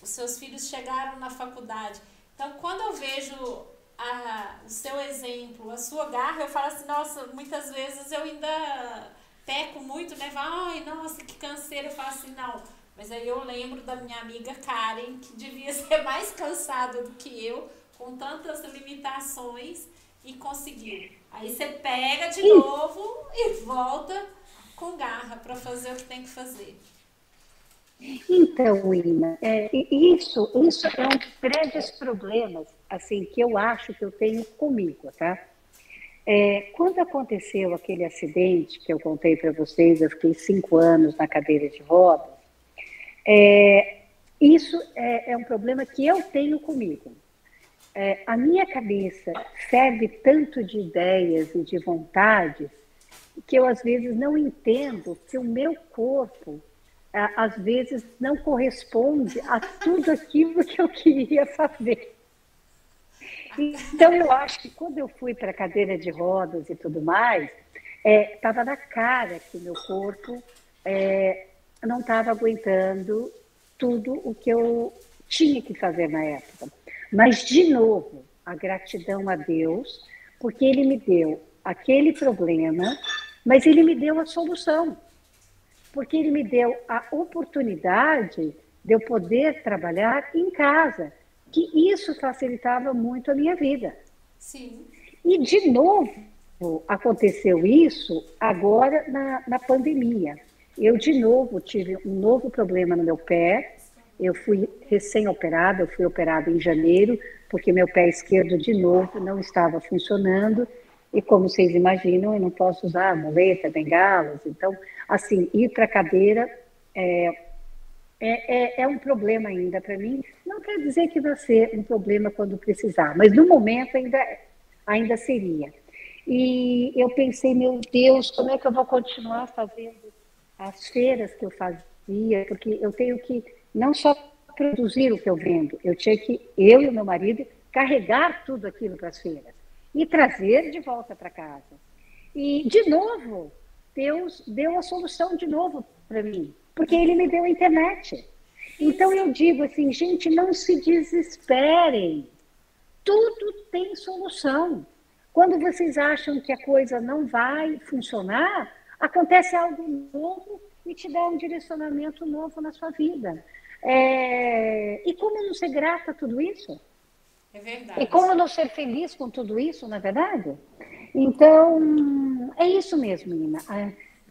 os seus filhos chegaram na faculdade. Então, quando eu vejo a, o seu exemplo, a sua garra, eu falo assim, nossa, muitas vezes eu ainda peco muito, né? Ai, nossa, que canseiro. Eu falo assim, não. Mas aí eu lembro da minha amiga Karen, que devia ser mais cansada do que eu, com tantas limitações, e conseguiu. Aí você pega de novo e volta com garra para fazer o que tem que fazer. Então, Ina, é, isso, isso é um dos grandes problemas assim que eu acho que eu tenho comigo, tá? É, quando aconteceu aquele acidente que eu contei para vocês, eu fiquei cinco anos na cadeira de rodas, é, isso é, é, um problema que eu tenho comigo. É, a minha cabeça serve tanto de ideias e de vontades que eu às vezes não entendo que o meu corpo às vezes não corresponde a tudo aquilo que eu queria fazer. Então, eu acho que quando eu fui para a cadeira de rodas e tudo mais, estava é, na cara que meu corpo é, não estava aguentando tudo o que eu tinha que fazer na época. Mas, de novo, a gratidão a Deus, porque Ele me deu aquele problema, mas Ele me deu a solução. Porque Ele me deu a oportunidade de eu poder trabalhar em casa que isso facilitava muito a minha vida. Sim. E, de novo, aconteceu isso agora na, na pandemia. Eu, de novo, tive um novo problema no meu pé. Eu fui recém-operada, eu fui operada em janeiro, porque meu pé esquerdo, de novo, não estava funcionando. E como vocês imaginam, eu não posso usar muleta, bengalas. Então, assim, ir para a cadeira é, é, é, é um problema ainda para mim. Não quer dizer que vai ser um problema quando precisar, mas no momento ainda, ainda seria. E eu pensei, meu Deus, como é que eu vou continuar fazendo as feiras que eu fazia? Porque eu tenho que não só produzir o que eu vendo, eu tinha que, eu e meu marido, carregar tudo aquilo para as feiras e trazer de volta para casa. E, de novo, Deus deu a solução de novo para mim porque ele me deu a internet. Então eu digo assim, gente, não se desesperem. Tudo tem solução. Quando vocês acham que a coisa não vai funcionar, acontece algo novo e te dá um direcionamento novo na sua vida. É... E como não ser grata a tudo isso? É verdade. E como não ser feliz com tudo isso, na é verdade? Então, é isso mesmo, Nina.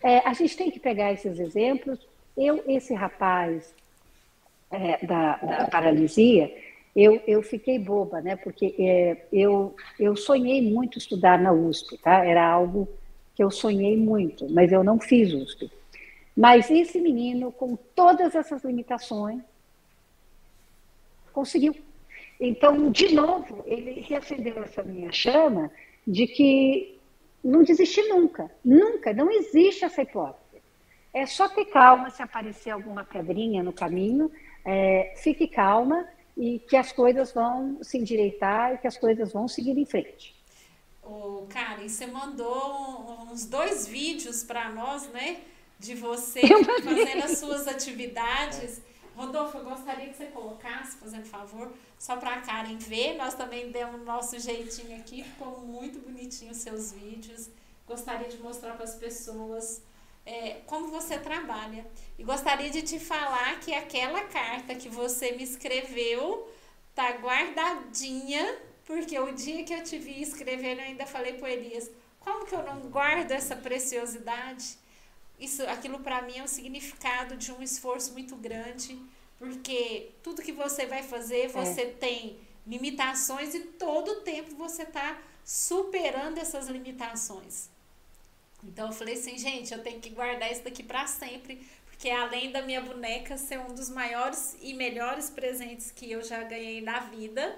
É, a gente tem que pegar esses exemplos, eu, esse rapaz é, da, da, paralisia, eu, eu fiquei boba, né? Porque é, eu, eu sonhei muito estudar na USP, tá? Era algo que eu sonhei muito, mas eu não fiz USP. Mas esse menino, com todas essas limitações, conseguiu. Então, de novo, ele reacendeu essa minha chama de que não desistir nunca, nunca, não existe essa hipótese. É só ter calma se aparecer alguma pedrinha no caminho, é, fique calma e que as coisas vão se endireitar e que as coisas vão seguir em frente. Ô, Karen, você mandou uns dois vídeos para nós, né? De você fazendo as suas atividades. Rodolfo, eu gostaria que você colocasse, fazendo favor, só para a Karen ver. Nós também demos o nosso jeitinho aqui, ficou muito bonitinho os seus vídeos. Gostaria de mostrar para as pessoas é, como você trabalha. E gostaria de te falar que aquela carta que você me escreveu tá guardadinha, porque o dia que eu te vi escrevendo, eu ainda falei para Elias, como que eu não guardo essa preciosidade? Isso, aquilo para mim é um significado de um esforço muito grande, porque tudo que você vai fazer, você é. tem limitações e todo o tempo você está superando essas limitações. Então eu falei assim, gente, eu tenho que guardar isso daqui para sempre, porque além da minha boneca ser um dos maiores e melhores presentes que eu já ganhei na vida,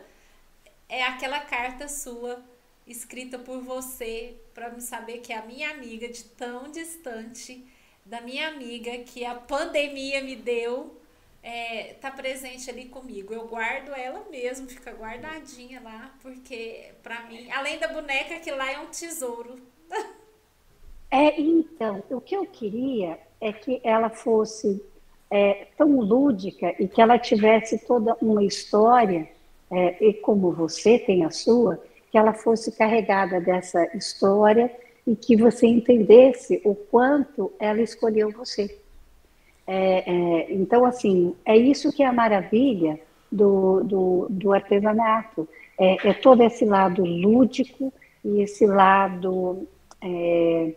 é aquela carta sua escrita por você para me saber que é a minha amiga de tão distante, da minha amiga que a pandemia me deu é, tá presente ali comigo. Eu guardo ela mesmo, fica guardadinha lá, porque para mim, além da boneca, que lá é um tesouro. É, então, o que eu queria é que ela fosse é, tão lúdica e que ela tivesse toda uma história, é, e como você tem a sua, que ela fosse carregada dessa história e que você entendesse o quanto ela escolheu você. É, é, então, assim, é isso que é a maravilha do, do, do artesanato. É, é, todo esse lado lúdico e esse lado é,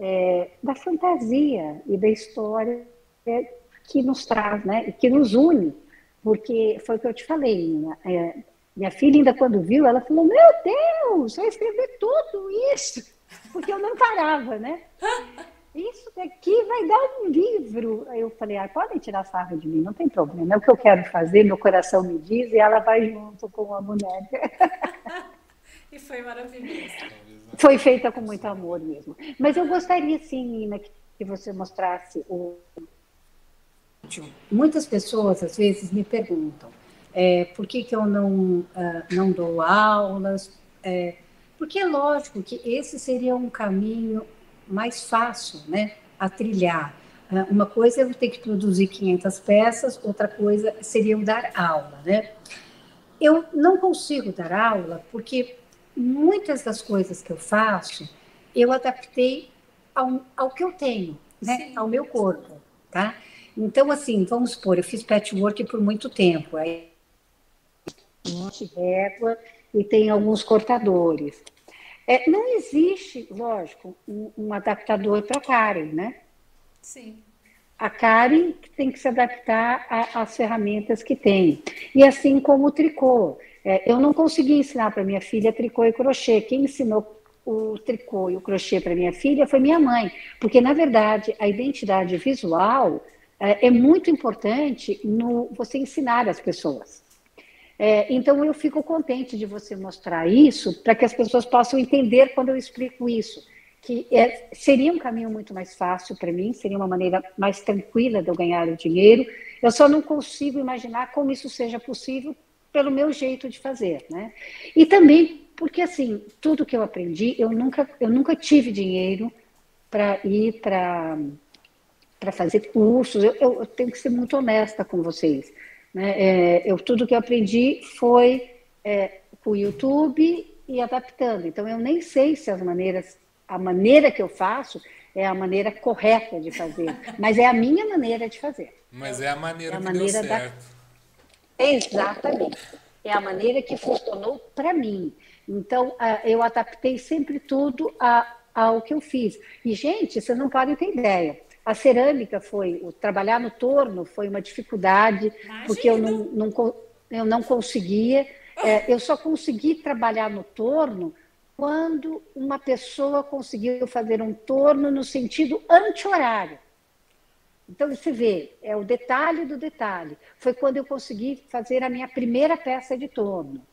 é, da fantasia e da história que nos traz, né? E que nos une. Porque foi o que eu te falei, minha, é, minha filha ainda quando viu, ela falou, meu Deus, vai escrever tudo isso, porque eu não parava, né? isso daqui vai dar um livro. Aí eu falei, ah, podem tirar sarro de mim, não tem problema. É o que eu quero fazer, meu coração me diz, e ela vai junto com a boneca. e foi maravilhoso. Foi feita com muito amor mesmo. Mas eu gostaria, sim, Nina, que você mostrasse o. Muitas pessoas, às vezes, me perguntam é, por que, que eu não, uh, não dou aulas. É, porque é lógico que esse seria um caminho mais fácil né, a trilhar. Ah, uma coisa é eu ter que produzir 500 peças, outra coisa seria eu dar aula. Né? Eu não consigo dar aula porque muitas das coisas que eu faço eu adaptei ao, ao que eu tenho, né? ao meu corpo. Tá? Então, assim, vamos supor, eu fiz patchwork por muito tempo. Aí, régua e tem alguns cortadores. É, não existe, lógico, um, um adaptador para a Karen, né? Sim. A Karen tem que se adaptar às ferramentas que tem. E assim como o tricô. É, eu não consegui ensinar para minha filha tricô e crochê. Quem ensinou o tricô e o crochê para minha filha foi minha mãe. Porque, na verdade, a identidade visual é, é muito importante no você ensinar as pessoas. É, então, eu fico contente de você mostrar isso para que as pessoas possam entender quando eu explico isso. Que é, seria um caminho muito mais fácil para mim, seria uma maneira mais tranquila de eu ganhar o dinheiro. Eu só não consigo imaginar como isso seja possível pelo meu jeito de fazer, né? E também porque assim tudo que eu aprendi, eu nunca, eu nunca tive dinheiro para ir para para fazer cursos. Eu, eu, tenho que ser muito honesta com vocês. Né? É, eu, tudo que eu aprendi foi é, com o YouTube e adaptando. Então, eu nem sei se as maneiras, a maneira que eu faço é a maneira correta de fazer, mas é a minha maneira de fazer. Mas é a maneira é a que maneira deu certo. Da... Exatamente. É a maneira que funcionou para mim. Então, eu adaptei sempre tudo ao que eu fiz. E, gente, vocês não podem ter ideia. A cerâmica foi, o trabalhar no torno foi uma dificuldade, Imagina. porque eu não, não, eu não conseguia. É, eu só consegui trabalhar no torno quando uma pessoa conseguiu fazer um torno no sentido anti-horário. Então, você vê, é o detalhe do detalhe. Foi quando eu consegui fazer a minha primeira peça de torno.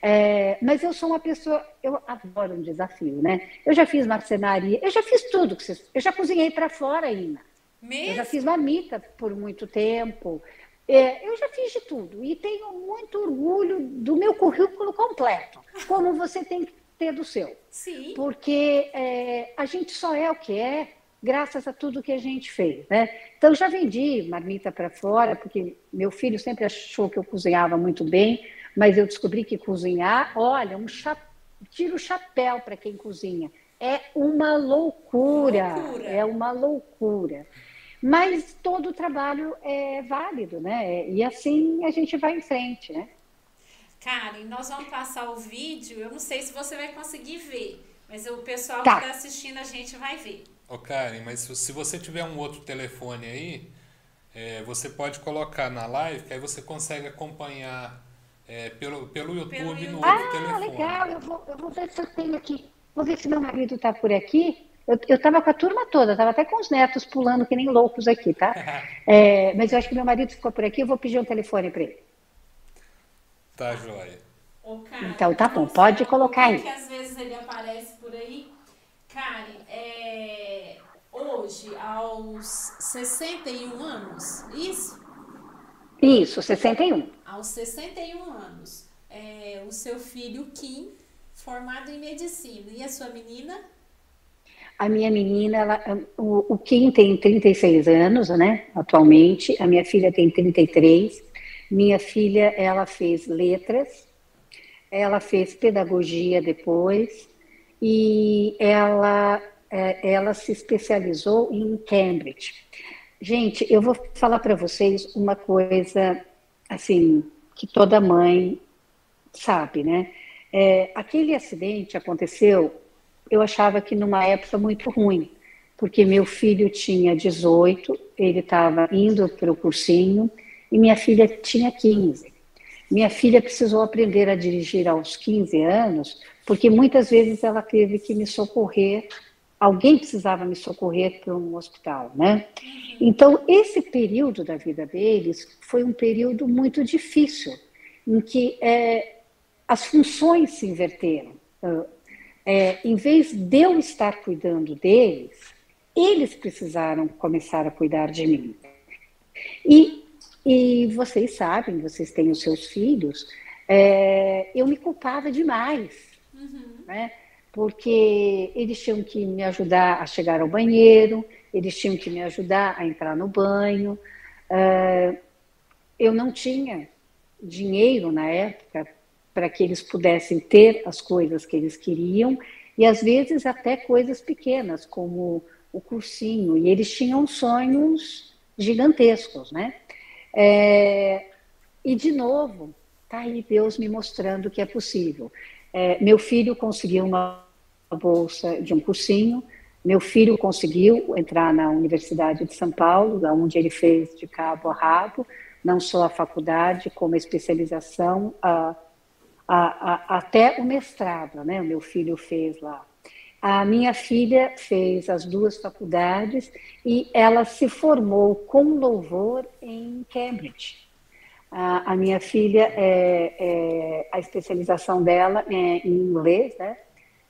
É, mas eu sou uma pessoa, eu adoro um desafio, né? Eu já fiz marcenaria, eu já fiz tudo que vocês. Eu já cozinhei para fora ainda. Mesmo? Eu já fiz marmita por muito tempo. É, eu já fiz de tudo e tenho muito orgulho do meu currículo completo, como você tem que ter do seu. Sim. Porque é, a gente só é o que é graças a tudo que a gente fez, né? Então já vendi marmita para fora, porque meu filho sempre achou que eu cozinhava muito bem mas eu descobri que cozinhar, olha, um cha... tira o chapéu para quem cozinha. É uma loucura, loucura, é uma loucura. Mas todo o trabalho é válido, né? E assim a gente vai em frente, né? Karen, nós vamos passar o vídeo. Eu não sei se você vai conseguir ver, mas o pessoal tá. que está assistindo a gente vai ver. Ô, Karen, mas se você tiver um outro telefone aí, é, você pode colocar na live, que aí você consegue acompanhar é, pelo, pelo YouTube pelo no ah, outro telefone. Ah, legal. Eu vou, eu vou ver se eu tenho aqui. Vou ver se meu marido está por aqui. Eu, eu tava com a turma toda, tava até com os netos pulando que nem loucos aqui, tá? é, mas eu acho que meu marido ficou por aqui, eu vou pedir um telefone para ele. Tá, joia. então tá bom, pode colocar aí. que às vezes ele aparece por aí. Karen, é, hoje, aos 61 anos, isso? Isso, 61. Aos 61 anos. É, o seu filho Kim, formado em medicina. E a sua menina? A minha menina, ela, o, o Kim tem 36 anos, né, atualmente. A minha filha tem 33. Minha filha, ela fez letras, ela fez pedagogia depois e ela, é, ela se especializou em Cambridge. Gente, eu vou falar para vocês uma coisa, assim, que toda mãe sabe, né? É, aquele acidente aconteceu, eu achava que numa época muito ruim, porque meu filho tinha 18, ele estava indo para o cursinho, e minha filha tinha 15. Minha filha precisou aprender a dirigir aos 15 anos, porque muitas vezes ela teve que me socorrer alguém precisava me socorrer para um hospital, né? Então, esse período da vida deles foi um período muito difícil, em que é, as funções se inverteram. É, em vez de eu estar cuidando deles, eles precisaram começar a cuidar de mim. E, e vocês sabem, vocês têm os seus filhos, é, eu me culpava demais, uhum. né? porque eles tinham que me ajudar a chegar ao banheiro, eles tinham que me ajudar a entrar no banho. Uh, eu não tinha dinheiro na época para que eles pudessem ter as coisas que eles queriam e às vezes até coisas pequenas como o cursinho e eles tinham sonhos gigantescos, né? É, e de novo, tá aí Deus me mostrando que é possível. É, meu filho conseguiu uma bolsa de um cursinho, meu filho conseguiu entrar na Universidade de São Paulo, onde ele fez de cabo a rabo, não só a faculdade, como a especialização, a, a, a, até o mestrado, né? O meu filho fez lá. A minha filha fez as duas faculdades e ela se formou com louvor em Cambridge. A, a minha filha, é, é, a especialização dela é em inglês, né?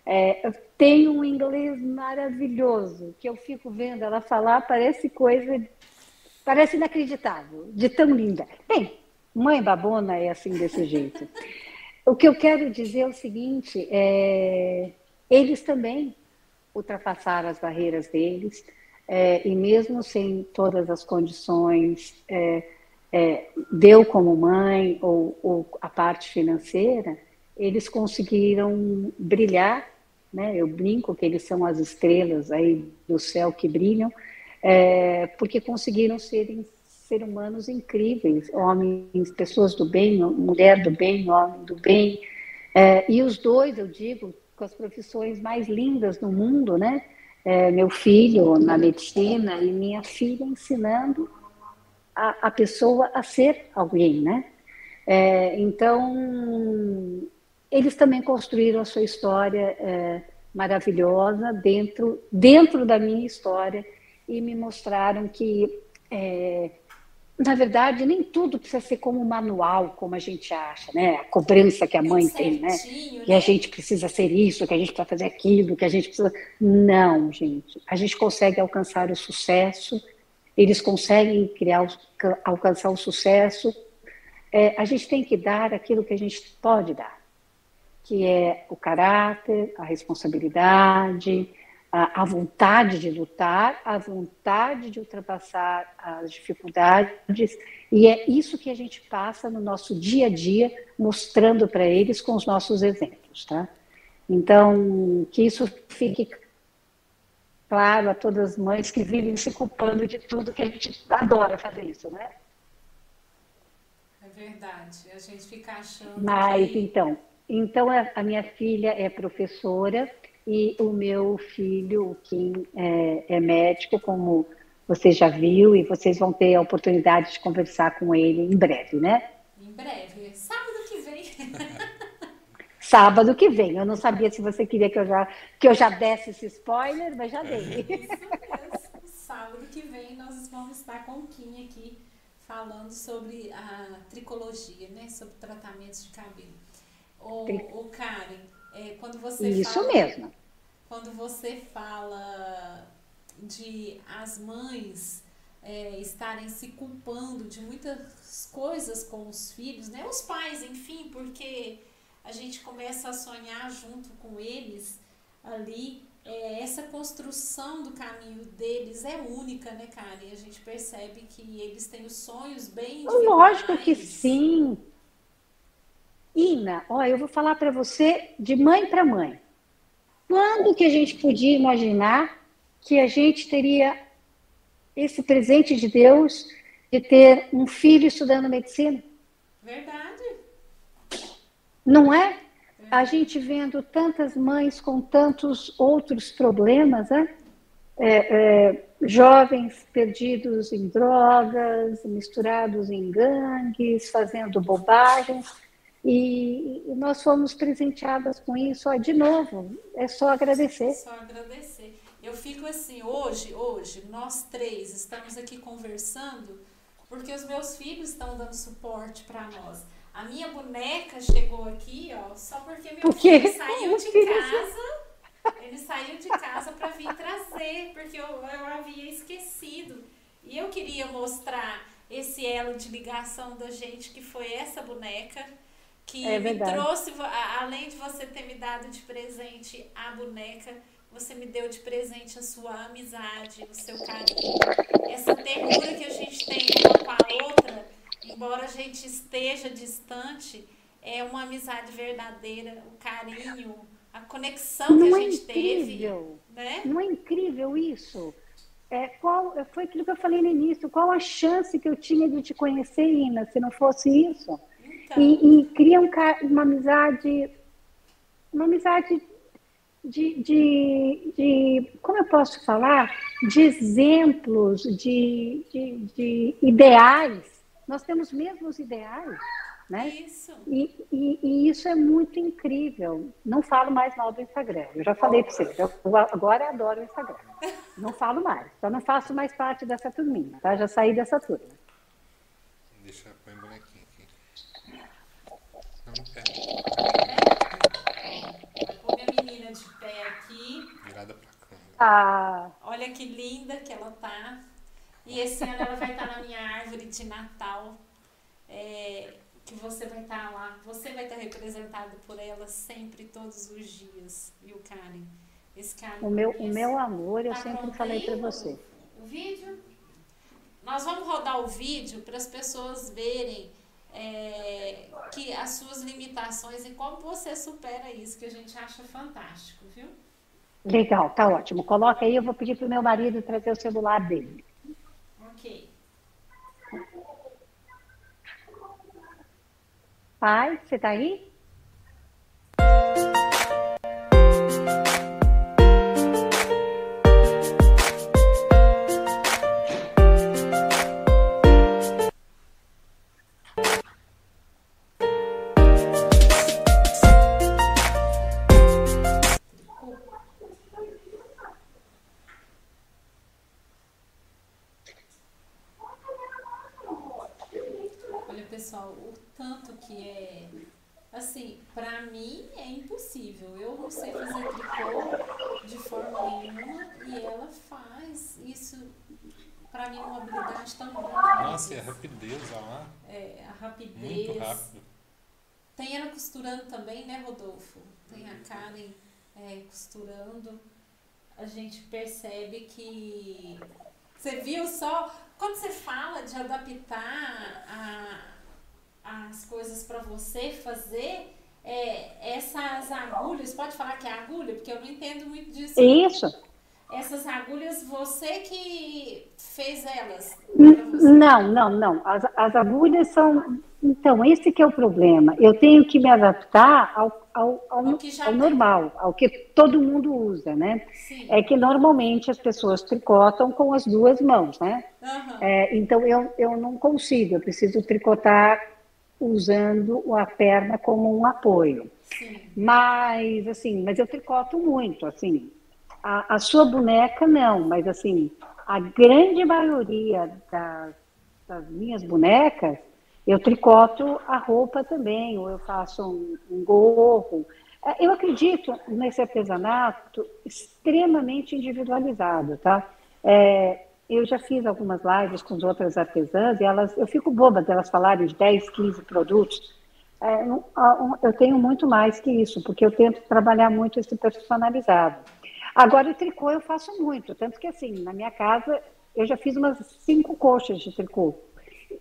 É, tem um inglês maravilhoso que eu fico vendo ela falar, parece coisa, parece inacreditável, de tão linda. Bem, mãe babona é assim desse jeito. O que eu quero dizer é o seguinte: é, eles também ultrapassaram as barreiras deles, é, e mesmo sem todas as condições é, deu como mãe ou, ou, a parte financeira, eles conseguiram brilhar, né? Eu brinco que eles são as estrelas aí do céu que brilham, é, porque conseguiram serem ser humanos incríveis, homens, pessoas do bem, mulher do bem, homem do bem, é, e os dois, eu digo, com as profissões mais lindas do mundo, né? É, meu filho na medicina e minha filha ensinando a, a pessoa a ser alguém, né? É, então, eles também construíram a sua história é, maravilhosa dentro, dentro da minha história e me mostraram que, é, na verdade, nem tudo precisa ser como um manual, como a gente acha, né? A cobrança que a mãe tem, né? né? Que a gente precisa ser isso, que a gente precisa fazer aquilo, que a gente precisa. Não, gente. A gente consegue alcançar o sucesso eles conseguem criar, alcançar o sucesso. É, a gente tem que dar aquilo que a gente pode dar, que é o caráter, a responsabilidade, a, a vontade de lutar, a vontade de ultrapassar as dificuldades, e é isso que a gente passa no nosso dia a dia, mostrando para eles com os nossos exemplos, tá? Então, que isso fique claro a todas as mães que vivem se culpando de tudo que a gente adora fazer isso, né? É verdade. A gente fica achando. Mas que... então, então a minha filha é professora e o meu filho, o Kim, é, é médico, como você já viu, e vocês vão ter a oportunidade de conversar com ele em breve, né? Em breve, sábado que vem. sábado que vem. Eu não sabia se você queria que eu já, que eu já desse esse spoiler, mas já dei. Isso mesmo. Sábado que vem nós vamos estar com o Kim aqui falando sobre a tricologia, né? Sobre tratamentos de cabelo. O, o Karen, é, quando você Isso fala, mesmo. Quando você fala de as mães é, estarem se culpando de muitas coisas com os filhos, né? Os pais, enfim, porque a gente começa a sonhar junto com eles ali. É, essa construção do caminho deles é única, né, Karen? A gente percebe que eles têm os sonhos bem Lógico que sim. Ina, ó, eu vou falar para você de mãe para mãe. Quando que a gente podia imaginar que a gente teria esse presente de Deus de ter um filho estudando medicina? Verdade. Não é? A gente vendo tantas mães com tantos outros problemas, né? É, é, jovens perdidos em drogas, misturados em gangues, fazendo bobagens. E, nós fomos presenteadas com isso. Ó, de novo, é só agradecer. Só agradecer. Eu fico assim, hoje, hoje, nós três estamos aqui conversando porque os meus filhos estão dando suporte para nós. A minha boneca chegou aqui, ó, só porque meu filho saiu de casa. Ele saiu de casa para vir trazer, porque eu, eu havia esquecido. E eu queria mostrar esse elo de ligação da gente, que foi essa boneca, que é me trouxe, além de você ter me dado de presente a boneca, você me deu de presente a sua amizade, o seu carinho, essa ternura que a gente tem uma com a outra embora a gente esteja distante, é uma amizade verdadeira, o carinho, a conexão Não que a é gente incrível. teve. Né? Não é incrível isso? É, qual, foi aquilo que eu falei no início, qual a chance que eu tinha de te conhecer, Ina, se não fosse isso? Então. E, e cria um, uma amizade, uma amizade de, de, de, como eu posso falar, de exemplos, de, de, de ideais nós temos mesmos ideais, né? Isso. E, e, e, isso é muito incrível. Não falo mais mal do Instagram. Eu já falei para você. Eu agora adoro o Instagram. Não falo mais. Só não faço mais parte dessa turminha, tá? Já saí dessa turma. Deixa eu pôr o bonequinho aqui. Não, Vou minha menina de pé aqui. Virada pra câmera. Ah. Olha que linda que ela tá. E esse ano ela vai estar na minha árvore de Natal. É, que você vai estar lá. Você vai estar representado por ela sempre, todos os dias, viu, Karen? Esse carinho. O meu, o meu amor, eu tá sempre falei para você. O vídeo? Nós vamos rodar o vídeo para as pessoas verem é, que as suas limitações e como você supera isso, que a gente acha fantástico, viu? Legal, tá ótimo. Coloca aí, eu vou pedir para o meu marido trazer o celular dele. Pai, você tá aí? Costurando também, né, Rodolfo? Tem a Karen é, costurando. A gente percebe que. Você viu só. Quando você fala de adaptar a, as coisas para você fazer, é, essas agulhas, pode falar que é agulha? Porque eu não entendo muito disso. Isso. Essas agulhas, você que fez elas? Não, não, não. As, as agulhas são então, esse que é o problema. Eu tenho que me adaptar ao, ao, ao, ao normal, ao que todo mundo usa, né? Sim. É que normalmente as pessoas tricotam com as duas mãos, né? Uhum. É, então, eu, eu não consigo, eu preciso tricotar usando a perna como um apoio. Sim. Mas, assim, mas eu tricoto muito, assim. A, a sua boneca, não, mas, assim, a grande maioria das, das minhas bonecas eu tricoto a roupa também, ou eu faço um, um gorro. É, eu acredito nesse artesanato extremamente individualizado, tá? É, eu já fiz algumas lives com outras artesãs e elas, eu fico boba delas falarem de 10, 15 produtos. É, eu tenho muito mais que isso, porque eu tento trabalhar muito esse personalizado. Agora, o tricô eu faço muito, tanto que, assim, na minha casa, eu já fiz umas cinco coxas de tricô.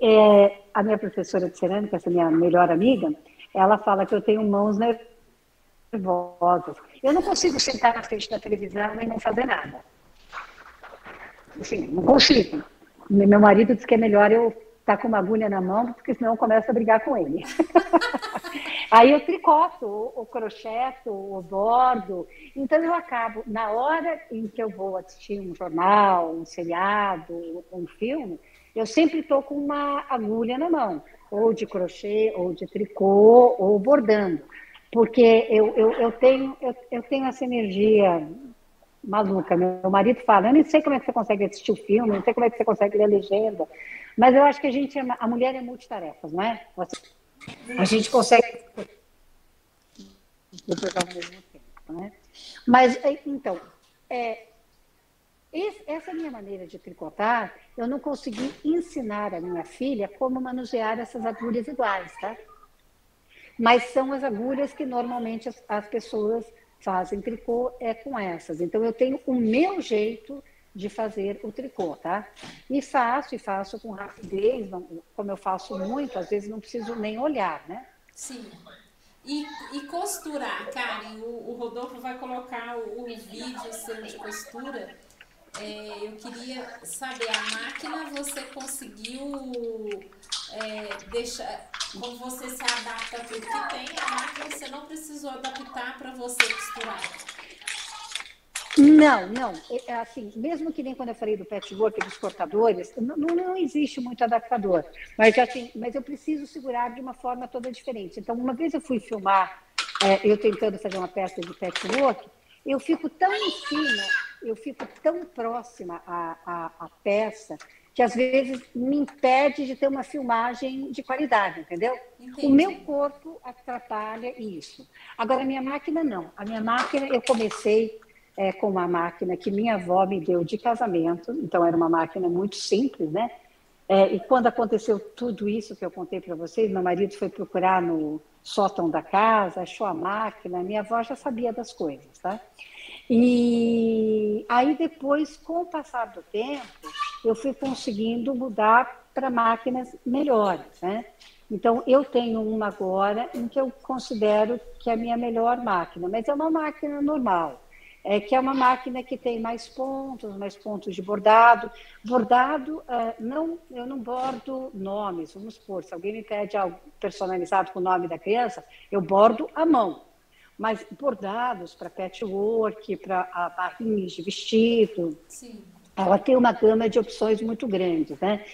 É, a minha professora de cerâmica, essa minha melhor amiga, ela fala que eu tenho mãos nervosas. Eu não consigo sentar na frente da televisão e não fazer nada. Assim, não consigo. Meu marido diz que é melhor eu estar tá com uma agulha na mão, porque senão eu começo a brigar com ele. Aí eu tricoto, o crocheto, o bordo. Então eu acabo, na hora em que eu vou assistir um jornal, um seriado, um filme, eu sempre estou com uma agulha na mão, ou de crochê, ou de tricô, ou bordando. Porque eu, eu, eu tenho, eu, eu tenho essa energia maluca. Meu marido fala, eu nem sei como é que você consegue assistir o filme, não sei como é que você consegue ler a legenda, mas eu acho que a gente, é, a mulher é multitarefas, não é? A gente consegue mesmo tempo, né? Mas é, então, é, essa minha maneira de tricotar, eu não consegui ensinar a minha filha como manusear essas agulhas iguais, tá? Mas são as agulhas que normalmente as, as pessoas fazem tricô é com essas. Então eu tenho o meu jeito de fazer o tricô, tá? E faço, e faço com rapidez, como eu faço muito, às vezes não preciso nem olhar, né? Sim. E, e costurar, Karen, o, o, Rodolfo vai colocar o, o vídeo seu de costura. É, eu queria saber, a máquina você conseguiu é, deixar, como você se adapta a tudo que tem, a máquina você não precisou adaptar para você costurar? Não, não. É, é, assim, mesmo que nem quando eu falei do patchwork dos cortadores, não, não existe muito adaptador. Mas, assim, mas eu preciso segurar de uma forma toda diferente. Então, uma vez eu fui filmar, é, eu tentando fazer uma peça de patchwork, eu fico tão em cima, eu fico tão próxima à, à, à peça, que às vezes me impede de ter uma filmagem de qualidade, entendeu? Entendi. O meu corpo atrapalha isso. Agora, a minha máquina não. A minha máquina, eu comecei é, com uma máquina que minha avó me deu de casamento, então era uma máquina muito simples, né? É, e quando aconteceu tudo isso que eu contei para vocês, meu marido foi procurar no sótão da casa, achou a máquina, minha avó já sabia das coisas, tá? E aí depois, com o passar do tempo, eu fui conseguindo mudar para máquinas melhores, né? Então, eu tenho uma agora em que eu considero que é a minha melhor máquina, mas é uma máquina normal é, que é uma máquina que tem mais pontos, mais pontos de bordado. Bordado, uh, não, eu não bordo nomes, vamos supor, se alguém me pede algo personalizado com o nome da criança, eu bordo à mão. Mas bordados para patchwork, para barrinhas de vestido, Sim. ela tem uma gama de opções muito grandes, né?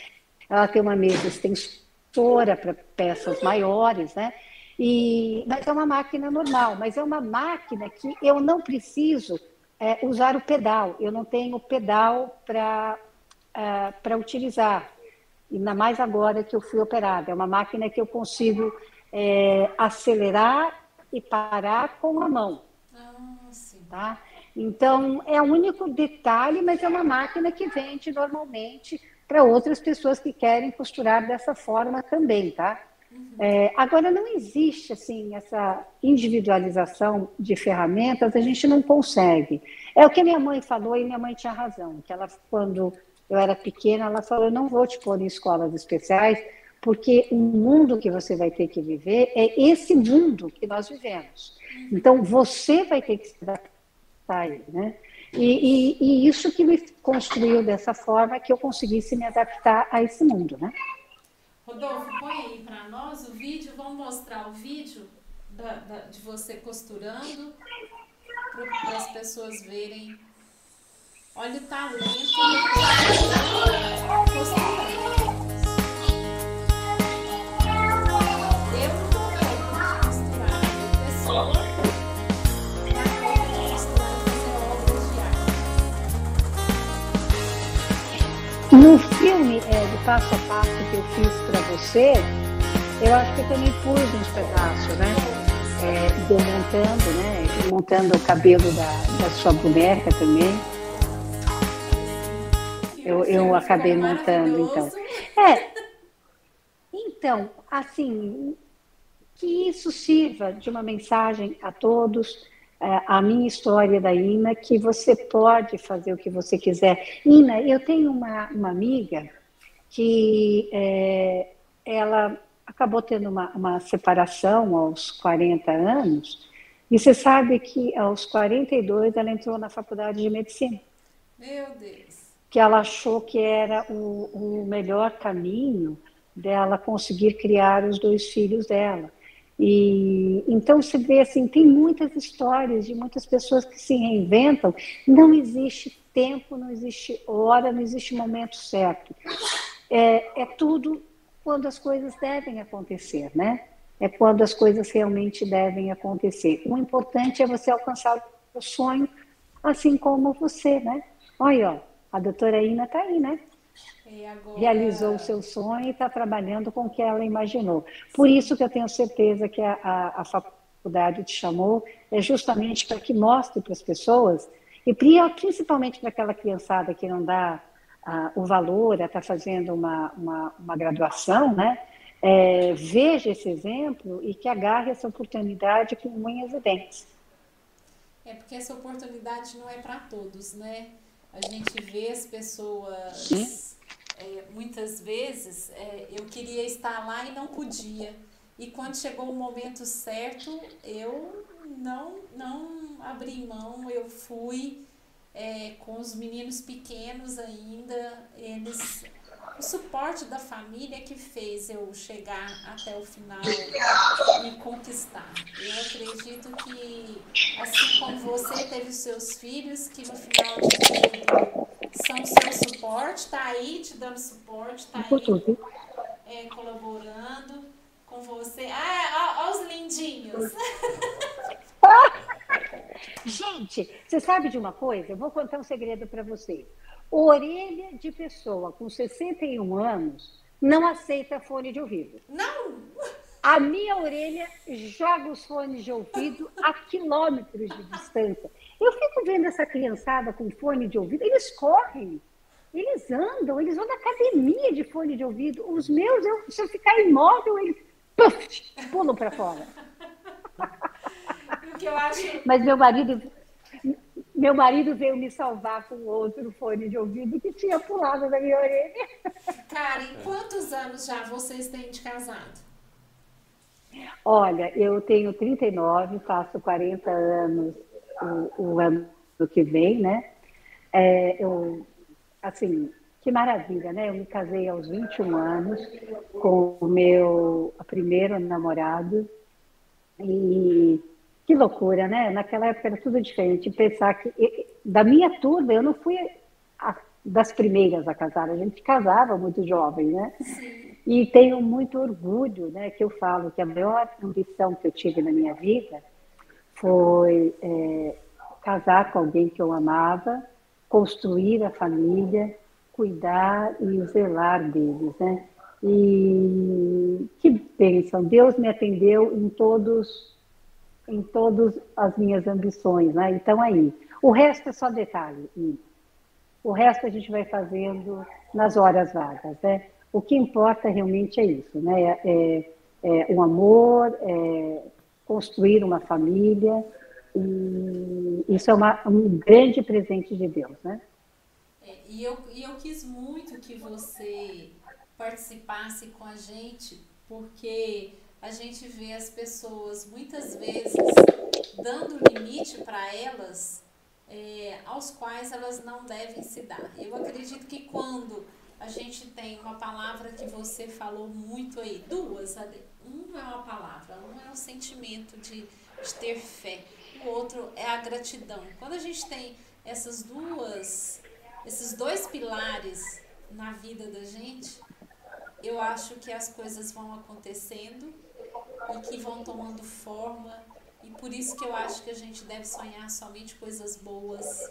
Ela tem uma mesa extensora para peças maiores, né? E, mas é uma máquina normal, mas é uma máquina que eu não preciso é, usar o pedal, eu não tenho pedal para é, para utilizar, ainda mais agora que eu fui operada. É uma máquina que eu consigo é, acelerar e parar com a mão. Ah, tá? Então, é o único detalhe, mas é uma máquina que vende normalmente para outras pessoas que querem costurar dessa forma também, tá? É, agora, não existe assim essa individualização de ferramentas, a gente não consegue. É o que minha mãe falou e minha mãe tinha razão, que ela, quando eu era pequena, ela falou, eu não vou te pôr em escolas especiais, porque o mundo que você vai ter que viver é esse mundo que nós vivemos. Então, você vai ter que se adaptar a ele, né? E, e, e isso que me construiu dessa forma, que eu conseguisse me adaptar a esse mundo, né? Rodolfo, põe aí para nós o vídeo, vamos mostrar o vídeo da, da, de você costurando para as pessoas verem. Olha o talento costurando. No filme é, do passo a passo que eu fiz para você, eu acho que eu também pus uns pedaços, né? É, montando, né? Montando o cabelo da, da sua boneca também. eu, eu acabei montando, então. É. Então, assim, que isso sirva de uma mensagem a todos, a minha história da Ina, que você pode fazer o que você quiser. Ina, eu tenho uma, uma amiga que é, ela acabou tendo uma, uma separação aos 40 anos, e você sabe que aos 42 ela entrou na faculdade de medicina. Meu Deus. Que ela achou que era o, o melhor caminho dela conseguir criar os dois filhos dela. E então se vê assim, tem muitas histórias de muitas pessoas que se reinventam. Não existe tempo, não existe hora, não existe momento certo. É, é tudo quando as coisas devem acontecer, né? É quando as coisas realmente devem acontecer. O importante é você alcançar o sonho, assim como você, né? Olha, ó, a doutora Ina está aí, né? Agora... Realizou o seu sonho e está trabalhando com o que ela imaginou. Por isso que eu tenho certeza que a, a, a faculdade te chamou, é justamente para que mostre para as pessoas, e principalmente para aquela criançada que não dá o valor a estar tá fazendo uma, uma, uma graduação, né? É, veja esse exemplo e que agarre essa oportunidade com unhas e dentes. É porque essa oportunidade não é para todos, né? A gente vê as pessoas é, muitas vezes é, eu queria estar lá e não podia. E quando chegou o momento certo, eu não, não abri mão, eu fui é, com os meninos pequenos ainda, eles o suporte da família que fez eu chegar até o final e conquistar. Eu acredito que, assim como você teve os seus filhos, que no final de tudo são seu suporte, está aí te dando suporte, está aí é, colaborando com você. Ah, ó, ó os lindinhos. Gente, você sabe de uma coisa? Eu vou contar um segredo para você. Orelha de pessoa com 61 anos não aceita fone de ouvido. Não! A minha orelha joga os fones de ouvido a quilômetros de distância. Eu fico vendo essa criançada com fone de ouvido, eles correm, eles andam, eles vão na academia de fone de ouvido. Os meus, eu, se eu ficar imóvel, eles puff, pulam para fora. Acho... Mas meu marido, meu marido veio me salvar com outro fone de ouvido que tinha pulado da minha orelha. Cara, em quantos anos já vocês têm de casado? Olha, eu tenho 39, faço 40 anos o, o ano que vem, né? É, eu, assim, que maravilha, né? Eu me casei aos 21 anos com o meu primeiro namorado e que loucura, né? Naquela época era tudo diferente. Pensar que da minha turma eu não fui a, das primeiras a casar, a gente casava muito jovem, né? E tenho muito orgulho, né? Que eu falo que a maior ambição que eu tive na minha vida foi é, casar com alguém que eu amava, construir a família, cuidar e zelar deles, né? E que bênção! Deus me atendeu em todos em todas as minhas ambições, né? Então aí, o resto é só detalhe. O resto a gente vai fazendo nas horas vagas, né? O que importa realmente é isso, né? É, é, é o amor, é construir uma família, e isso é uma, um grande presente de Deus, né? É, e, eu, e eu quis muito que você participasse com a gente, porque a gente vê as pessoas muitas vezes dando limite para elas é, aos quais elas não devem se dar. Eu acredito que quando a gente tem uma palavra que você falou muito aí, duas, uma é uma palavra, um é o sentimento de, de ter fé, o outro é a gratidão. Quando a gente tem essas duas, esses dois pilares na vida da gente, eu acho que as coisas vão acontecendo e que vão tomando forma. E por isso que eu acho que a gente deve sonhar somente coisas boas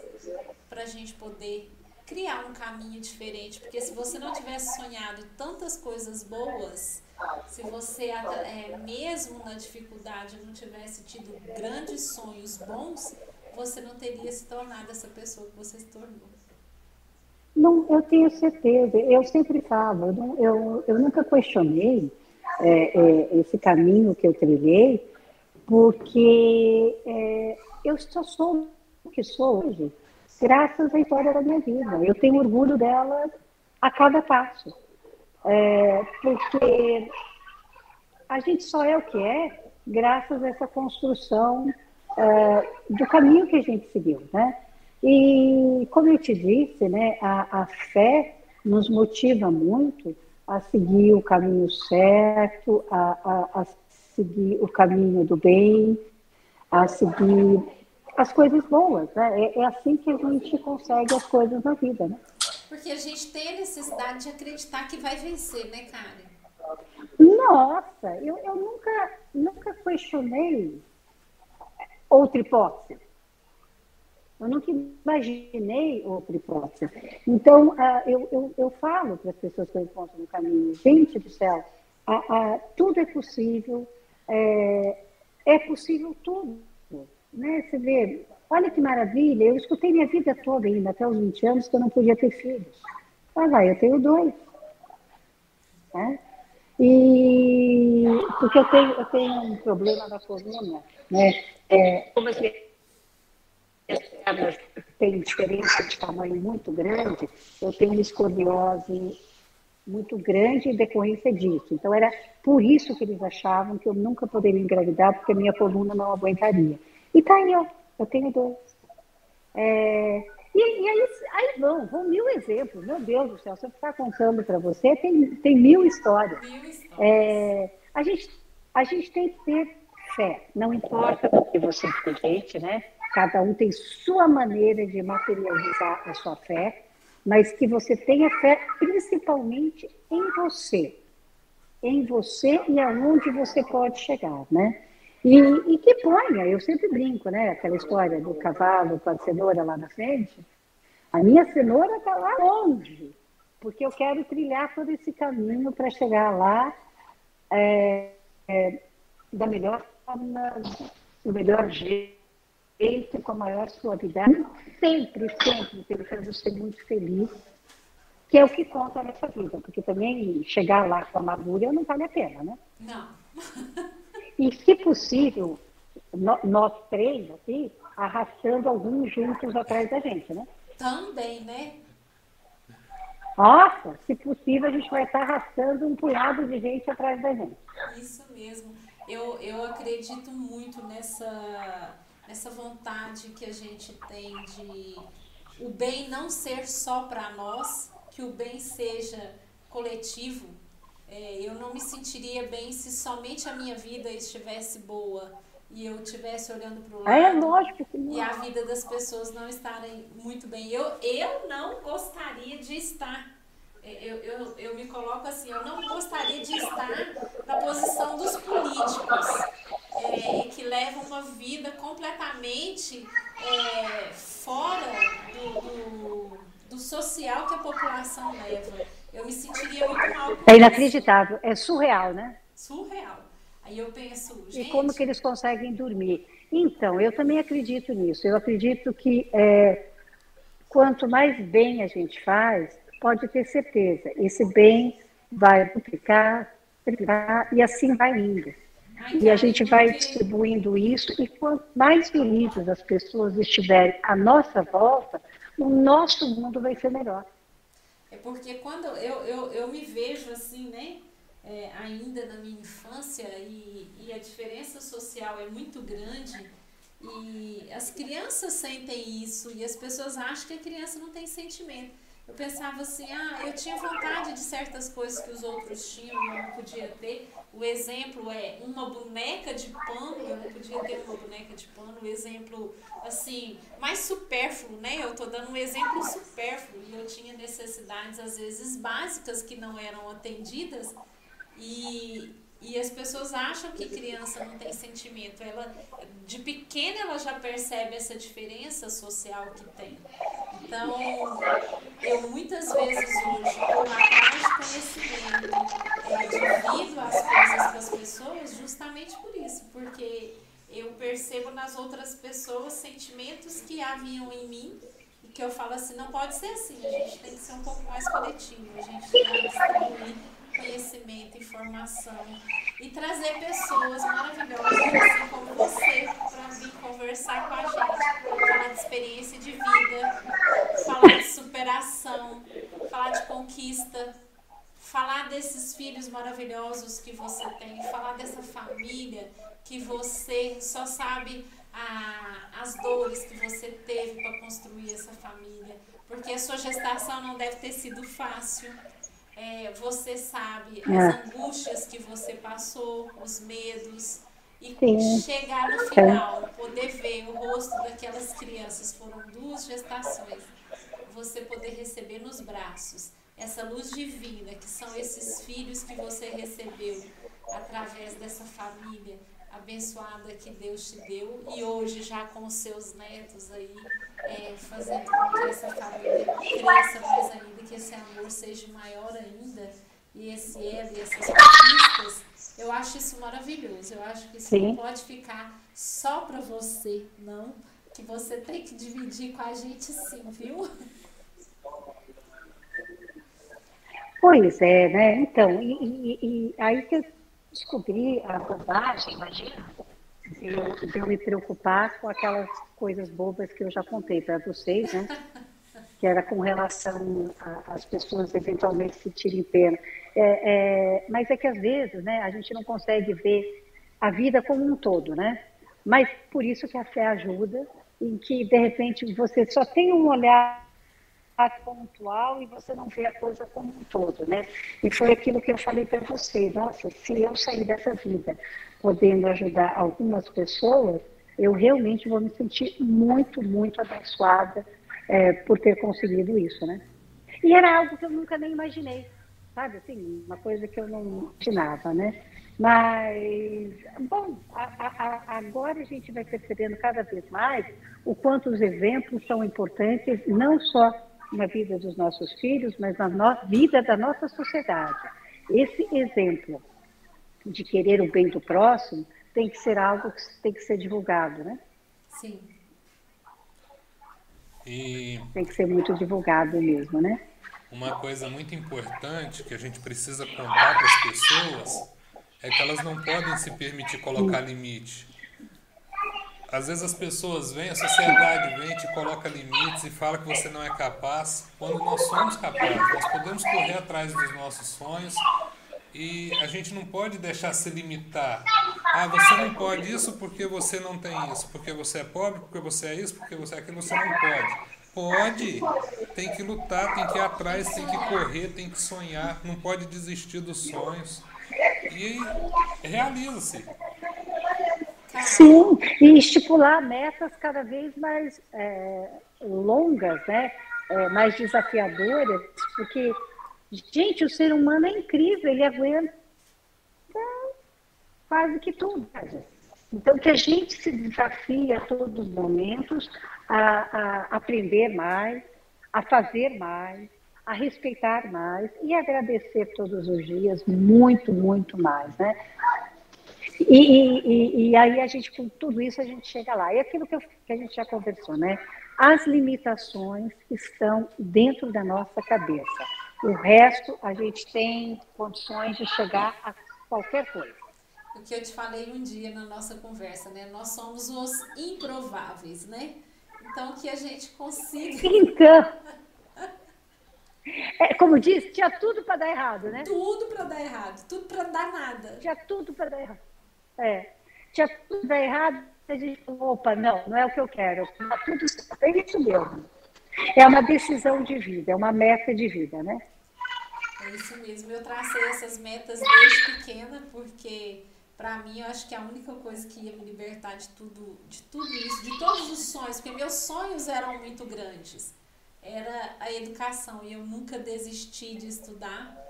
para a gente poder criar um caminho diferente. Porque se você não tivesse sonhado tantas coisas boas, se você, é, mesmo na dificuldade, não tivesse tido grandes sonhos bons, você não teria se tornado essa pessoa que você se tornou. Não, eu tenho certeza. Eu sempre falo, não, eu, eu nunca questionei é, é, esse caminho que eu trilhei, porque é, eu só sou o que sou hoje, graças à história da minha vida. Eu tenho orgulho dela a cada passo. É, porque a gente só é o que é graças a essa construção é, do caminho que a gente seguiu, né? E como eu te disse, né, a, a fé nos motiva muito a seguir o caminho certo, a, a, a seguir o caminho do bem, a seguir as coisas boas. Né? É, é, assim que a gente consegue as coisas na vida. Né? Porque a gente tem a necessidade de acreditar que vai vencer, né, Karen? Nossa, eu, eu nunca, nunca questionei outra hipótese. Eu nunca imaginei outra hipótese. Então, uh, eu, eu, eu falo para as pessoas que eu encontro no caminho, gente do céu, uh, tudo é possível, é, é possível tudo. Né? Você vê, olha que maravilha, eu escutei minha vida toda ainda, até os 20 anos, que eu não podia ter filhos. Ah, vai, eu tenho dois. Né? E porque eu tenho, eu tenho um problema na coluna, né? É, como as pernas têm diferença de tamanho muito grande, eu tenho uma escoliose muito grande em decorrência disso. Então, era por isso que eles achavam que eu nunca poderia engravidar, porque a minha coluna não aguentaria. E tá aí, ó, eu tenho dois. É, e, e, aí, aí vão, vão mil exemplos. Meu Deus do céu, se eu ficar contando para você, tem, tem mil histórias. Mil histórias. É, a, gente, a gente tem que ter fé, não importa o que você acredite, né? Cada um tem sua maneira de materializar a sua fé, mas que você tenha fé principalmente em você. Em você e aonde você pode chegar, né? E, e, que ponha, eu sempre brinco, né? Aquela história do cavalo com a cenoura lá na frente. A minha cenoura está lá longe, porque eu quero trilhar todo esse caminho para chegar lá é, é, da melhor forma, do melhor jeito feito com a maior suavidade, sempre, sempre tentando ser muito feliz, que é o que conta nessa vida, porque também chegar lá com amargura não vale a pena, né? Não. e, se possível, nós três aqui, arrastando alguns juntos atrás da gente, né? Também, né? Nossa, se possível, a gente vai estar arrastando um punhado de gente atrás da gente. Isso mesmo. Eu, eu acredito muito nessa essa vontade que a gente tem de o bem não ser só para nós, que o bem seja coletivo. É, eu não me sentiria bem se somente a minha vida estivesse boa e eu estivesse olhando para o lado é, lógico que e a vida das pessoas não estarem muito bem. Eu, eu não gostaria de estar. É, eu, eu, eu me coloco assim, eu não gostaria de estar na posição dos políticos é, que levam uma vida completamente é, fora do, do, do, social que a população leva. Eu me sentiria muito mal. é inacreditável, é surreal, né? Surreal. Aí eu penso, gente... E como que eles conseguem dormir? Então, eu também acredito nisso. Eu acredito que é, quanto mais bem a gente faz, pode ter certeza, esse bem vai duplicar, triplicar e assim vai indo. E a gente vai distribuindo isso, e quanto mais felizes as pessoas estiverem à nossa volta, o nosso mundo vai ser melhor. É porque quando eu, eu, eu me vejo assim, né? É, ainda na minha infância, e, e a diferença social é muito grande, e as crianças sentem isso, e as pessoas acham que a criança não tem sentimento eu pensava assim, ah, eu tinha vontade de certas coisas que os outros tinham eu não podia ter. O exemplo é uma boneca de pano, eu não podia ter uma boneca de pano. O exemplo, assim, mais supérfluo, né? Eu estou dando um exemplo supérfluo e eu tinha necessidades, às vezes, básicas que não eram atendidas. E, e as pessoas acham que criança não tem sentimento. Ela, de pequena, ela já percebe essa diferença social que tem. Então, eu muitas vezes hoje estou atrás de conhecimento, é, divido as coisas com as pessoas justamente por isso, porque eu percebo nas outras pessoas sentimentos que haviam em mim que eu falo assim, não pode ser assim, a gente tem que ser um pouco mais coletivo, a gente tem que conhecimento, informação e trazer pessoas maravilhosas, assim como você, para vir conversar com a gente, falar de experiência de vida, falar de superação, falar de conquista, falar desses filhos maravilhosos que você tem, falar dessa família que você só sabe a, as dores que você teve para construir essa família, porque a sua gestação não deve ter sido fácil. É, você sabe as é. angústias que você passou, os medos, e Sim. chegar no final, poder ver o rosto daquelas crianças, foram duas gestações, você poder receber nos braços essa luz divina, que são esses filhos que você recebeu através dessa família abençoada que Deus te deu e hoje já com os seus netos aí é, fazendo com que essa família cresça mais ainda, que esse amor seja maior ainda e esse elo e essas conquistas, eu acho isso maravilhoso. Eu acho que isso Sim. não pode ficar só para você, não, que você tem que dividir com a gente sim, viu? Pois é, né? Então, e, e, e aí que eu descobri a bobagem, imagina, de eu, de eu me preocupar com aquelas coisas bobas que eu já contei para vocês, né? que era com relação às pessoas eventualmente sentirem pena. É, é, mas é que às vezes né, a gente não consegue ver a vida como um todo, né? Mas por isso que a fé ajuda, em que de repente você só tem um olhar pontual e você não vê a coisa como um todo, né? E foi aquilo que eu falei para você, nossa, se eu sair dessa vida podendo ajudar algumas pessoas, eu realmente vou me sentir muito, muito abençoada é, por ter conseguido isso, né? E era algo que eu nunca nem imaginei, sabe? Assim, uma coisa que eu não imaginava, né? Mas, bom, a, a, agora a gente vai percebendo cada vez mais o quanto os eventos são importantes, não só na vida dos nossos filhos, mas na no vida da nossa sociedade. Esse exemplo de querer o bem do próximo tem que ser algo que tem que ser divulgado, né? Sim. E tem que ser muito divulgado mesmo, né? Uma coisa muito importante que a gente precisa contar para as pessoas é que elas não podem se permitir colocar limite. Às vezes as pessoas vêm, a sociedade vem, te coloca limites e fala que você não é capaz, quando nós somos capazes. Nós podemos correr atrás dos nossos sonhos e a gente não pode deixar se limitar. Ah, você não pode isso porque você não tem isso, porque você é pobre, porque você é isso, porque você é aquilo, você não pode. Pode, tem que lutar, tem que ir atrás, tem que correr, tem que sonhar, não pode desistir dos sonhos. E realiza-se. Sim, e estipular metas cada vez mais é, longas, né? É, mais desafiadoras, porque, gente, o ser humano é incrível, ele aguenta quase que tudo. Então, que a gente se desafie a todos os momentos a, a aprender mais, a fazer mais, a respeitar mais e agradecer todos os dias muito, muito mais, né? E, e, e, aí a gente, com tudo isso, a gente chega lá. E aquilo que, eu, que, a gente já conversou, né? As limitações estão dentro da nossa cabeça. O resto, a gente tem condições de chegar a qualquer coisa. O que eu te falei um dia na nossa conversa, né? Nós somos os improváveis, né? Então, que a gente consiga... Então... É, como diz, tinha tudo para dar errado, né? Tudo para dar errado, tudo para dar nada. Tinha tudo para dar errado. É. Tinha tudo errado, a gente falou, opa, não, não é o que eu quero. Tudo é isso mesmo. É uma decisão de vida, é uma meta de vida, né? É isso mesmo. Eu tracei essas metas desde pequena, porque para mim eu acho que a única coisa que ia me libertar de tudo, de tudo isso, de todos os sonhos, porque meus sonhos eram muito grandes, era a educação e eu nunca desisti de estudar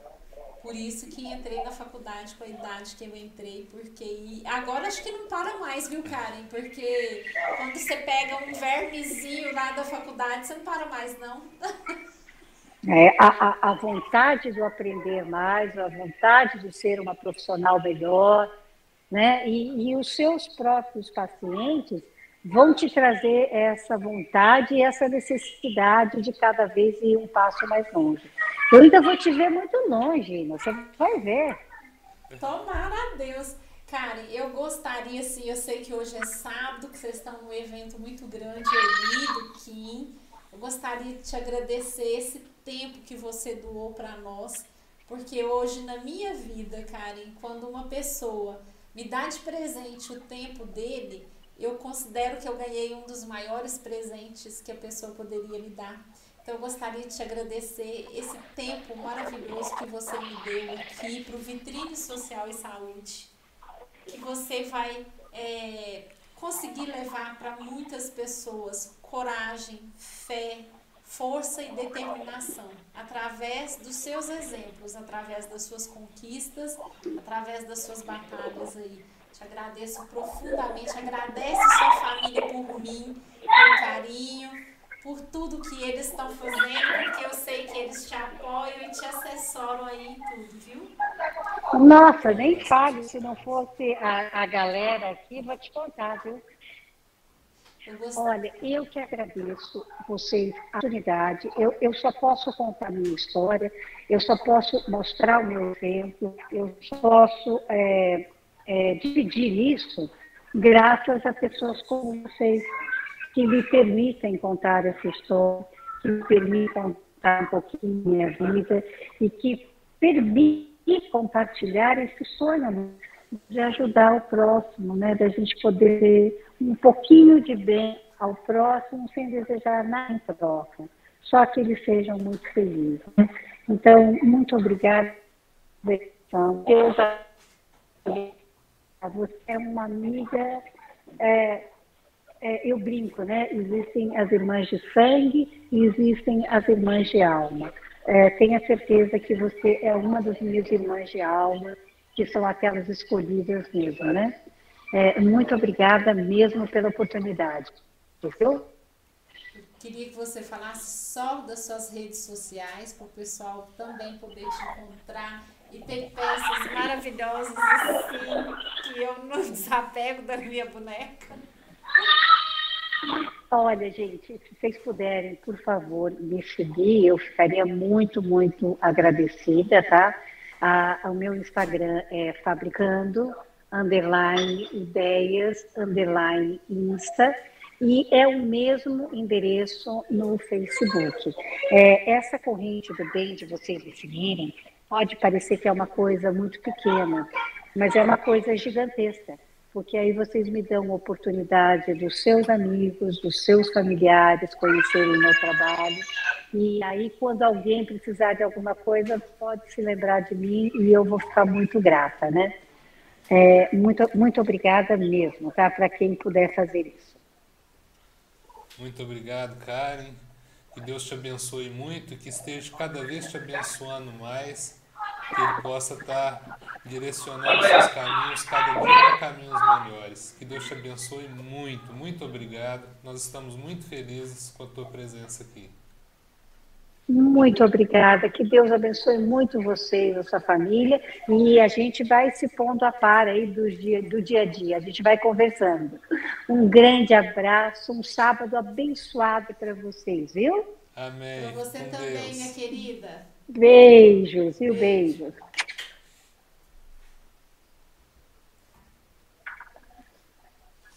por isso que entrei na faculdade com a idade que eu entrei, porque agora acho que não para mais, viu, Karen? Porque quando você pega um vermezinho lá da faculdade, você não para mais, não. É, a, a, vontade de aprender mais, a vontade de ser uma profissional melhor, né? E, e os seus próprios pacientes vão te trazer essa vontade e essa necessidade de cada vez ir um passo mais longe. Eu ainda vou te ver muito longe, você vai ver. Tomara a Deus. Karen, eu gostaria, assim, eu sei que hoje é sábado, que vocês estão num evento muito grande aí do Kim. Eu gostaria de te agradecer esse tempo que você doou para nós, porque hoje na minha vida, Karen, quando uma pessoa me dá de presente o tempo dele, eu considero que eu ganhei um dos maiores presentes que a pessoa poderia me dar. Então, eu gostaria de te agradecer esse tempo maravilhoso que você me deu aqui para o Vitrine Social e Saúde, que você vai é, conseguir levar para muitas pessoas coragem, fé, força e determinação, através dos seus exemplos, através das suas conquistas, através das suas batalhas aí. Te agradeço profundamente. Agradece sua família por mim, pelo carinho, por tudo que eles estão fazendo, porque eu sei que eles te apoiam e te assessoram aí em tudo, viu? Nossa, nem fale, se não fosse a, a galera aqui, vou te contar, viu? Eu Olha, eu que agradeço vocês a oportunidade. Eu, eu só posso contar a minha história, eu só posso mostrar o meu exemplo, eu só posso é, é, dividir isso graças a pessoas como vocês, que me permitem contar essa história, que me permitem contar um pouquinho da minha vida e que permitem compartilhar esse sonho de ajudar o próximo, né? da gente poder ter um pouquinho de bem ao próximo sem desejar nada em troca, só que eles sejam muito felizes. Né? Então, muito obrigada. Deus você é uma amiga, é, é, eu brinco, né? Existem as irmãs de sangue e existem as irmãs de alma. É, tenha certeza que você é uma das minhas irmãs de alma, que são aquelas escolhidas mesmo, né? É, muito obrigada mesmo pela oportunidade. Entendeu? Queria que você falasse só das suas redes sociais, para o pessoal também poder te encontrar e ter peças maravilhosas assim, que eu não desapego da minha boneca. Olha, gente, se vocês puderem, por favor, me seguir, eu ficaria muito, muito agradecida, tá? o meu Instagram é fabricando, underline, ideias, underline, insta, e é o mesmo endereço no Facebook. É, essa corrente do bem de vocês me seguirem pode parecer que é uma coisa muito pequena, mas é uma coisa gigantesca, porque aí vocês me dão a oportunidade dos seus amigos, dos seus familiares conhecerem o meu trabalho. E aí, quando alguém precisar de alguma coisa, pode se lembrar de mim e eu vou ficar muito grata, né? É, muito, muito obrigada mesmo, tá? Para quem puder fazer isso. Muito obrigado, Karen. Que Deus te abençoe muito, que esteja cada vez te abençoando mais, que Ele possa estar direcionando os seus caminhos cada dia para caminhos melhores. Que Deus te abençoe muito, muito obrigado. Nós estamos muito felizes com a tua presença aqui. Muito obrigada. Que Deus abençoe muito você e a sua família. E a gente vai se pondo a par aí do dia, do dia a dia. A gente vai conversando. Um grande abraço, um sábado abençoado para vocês, viu? Amém. Para você Com também, Deus. minha querida. Beijos, viu? Beijos.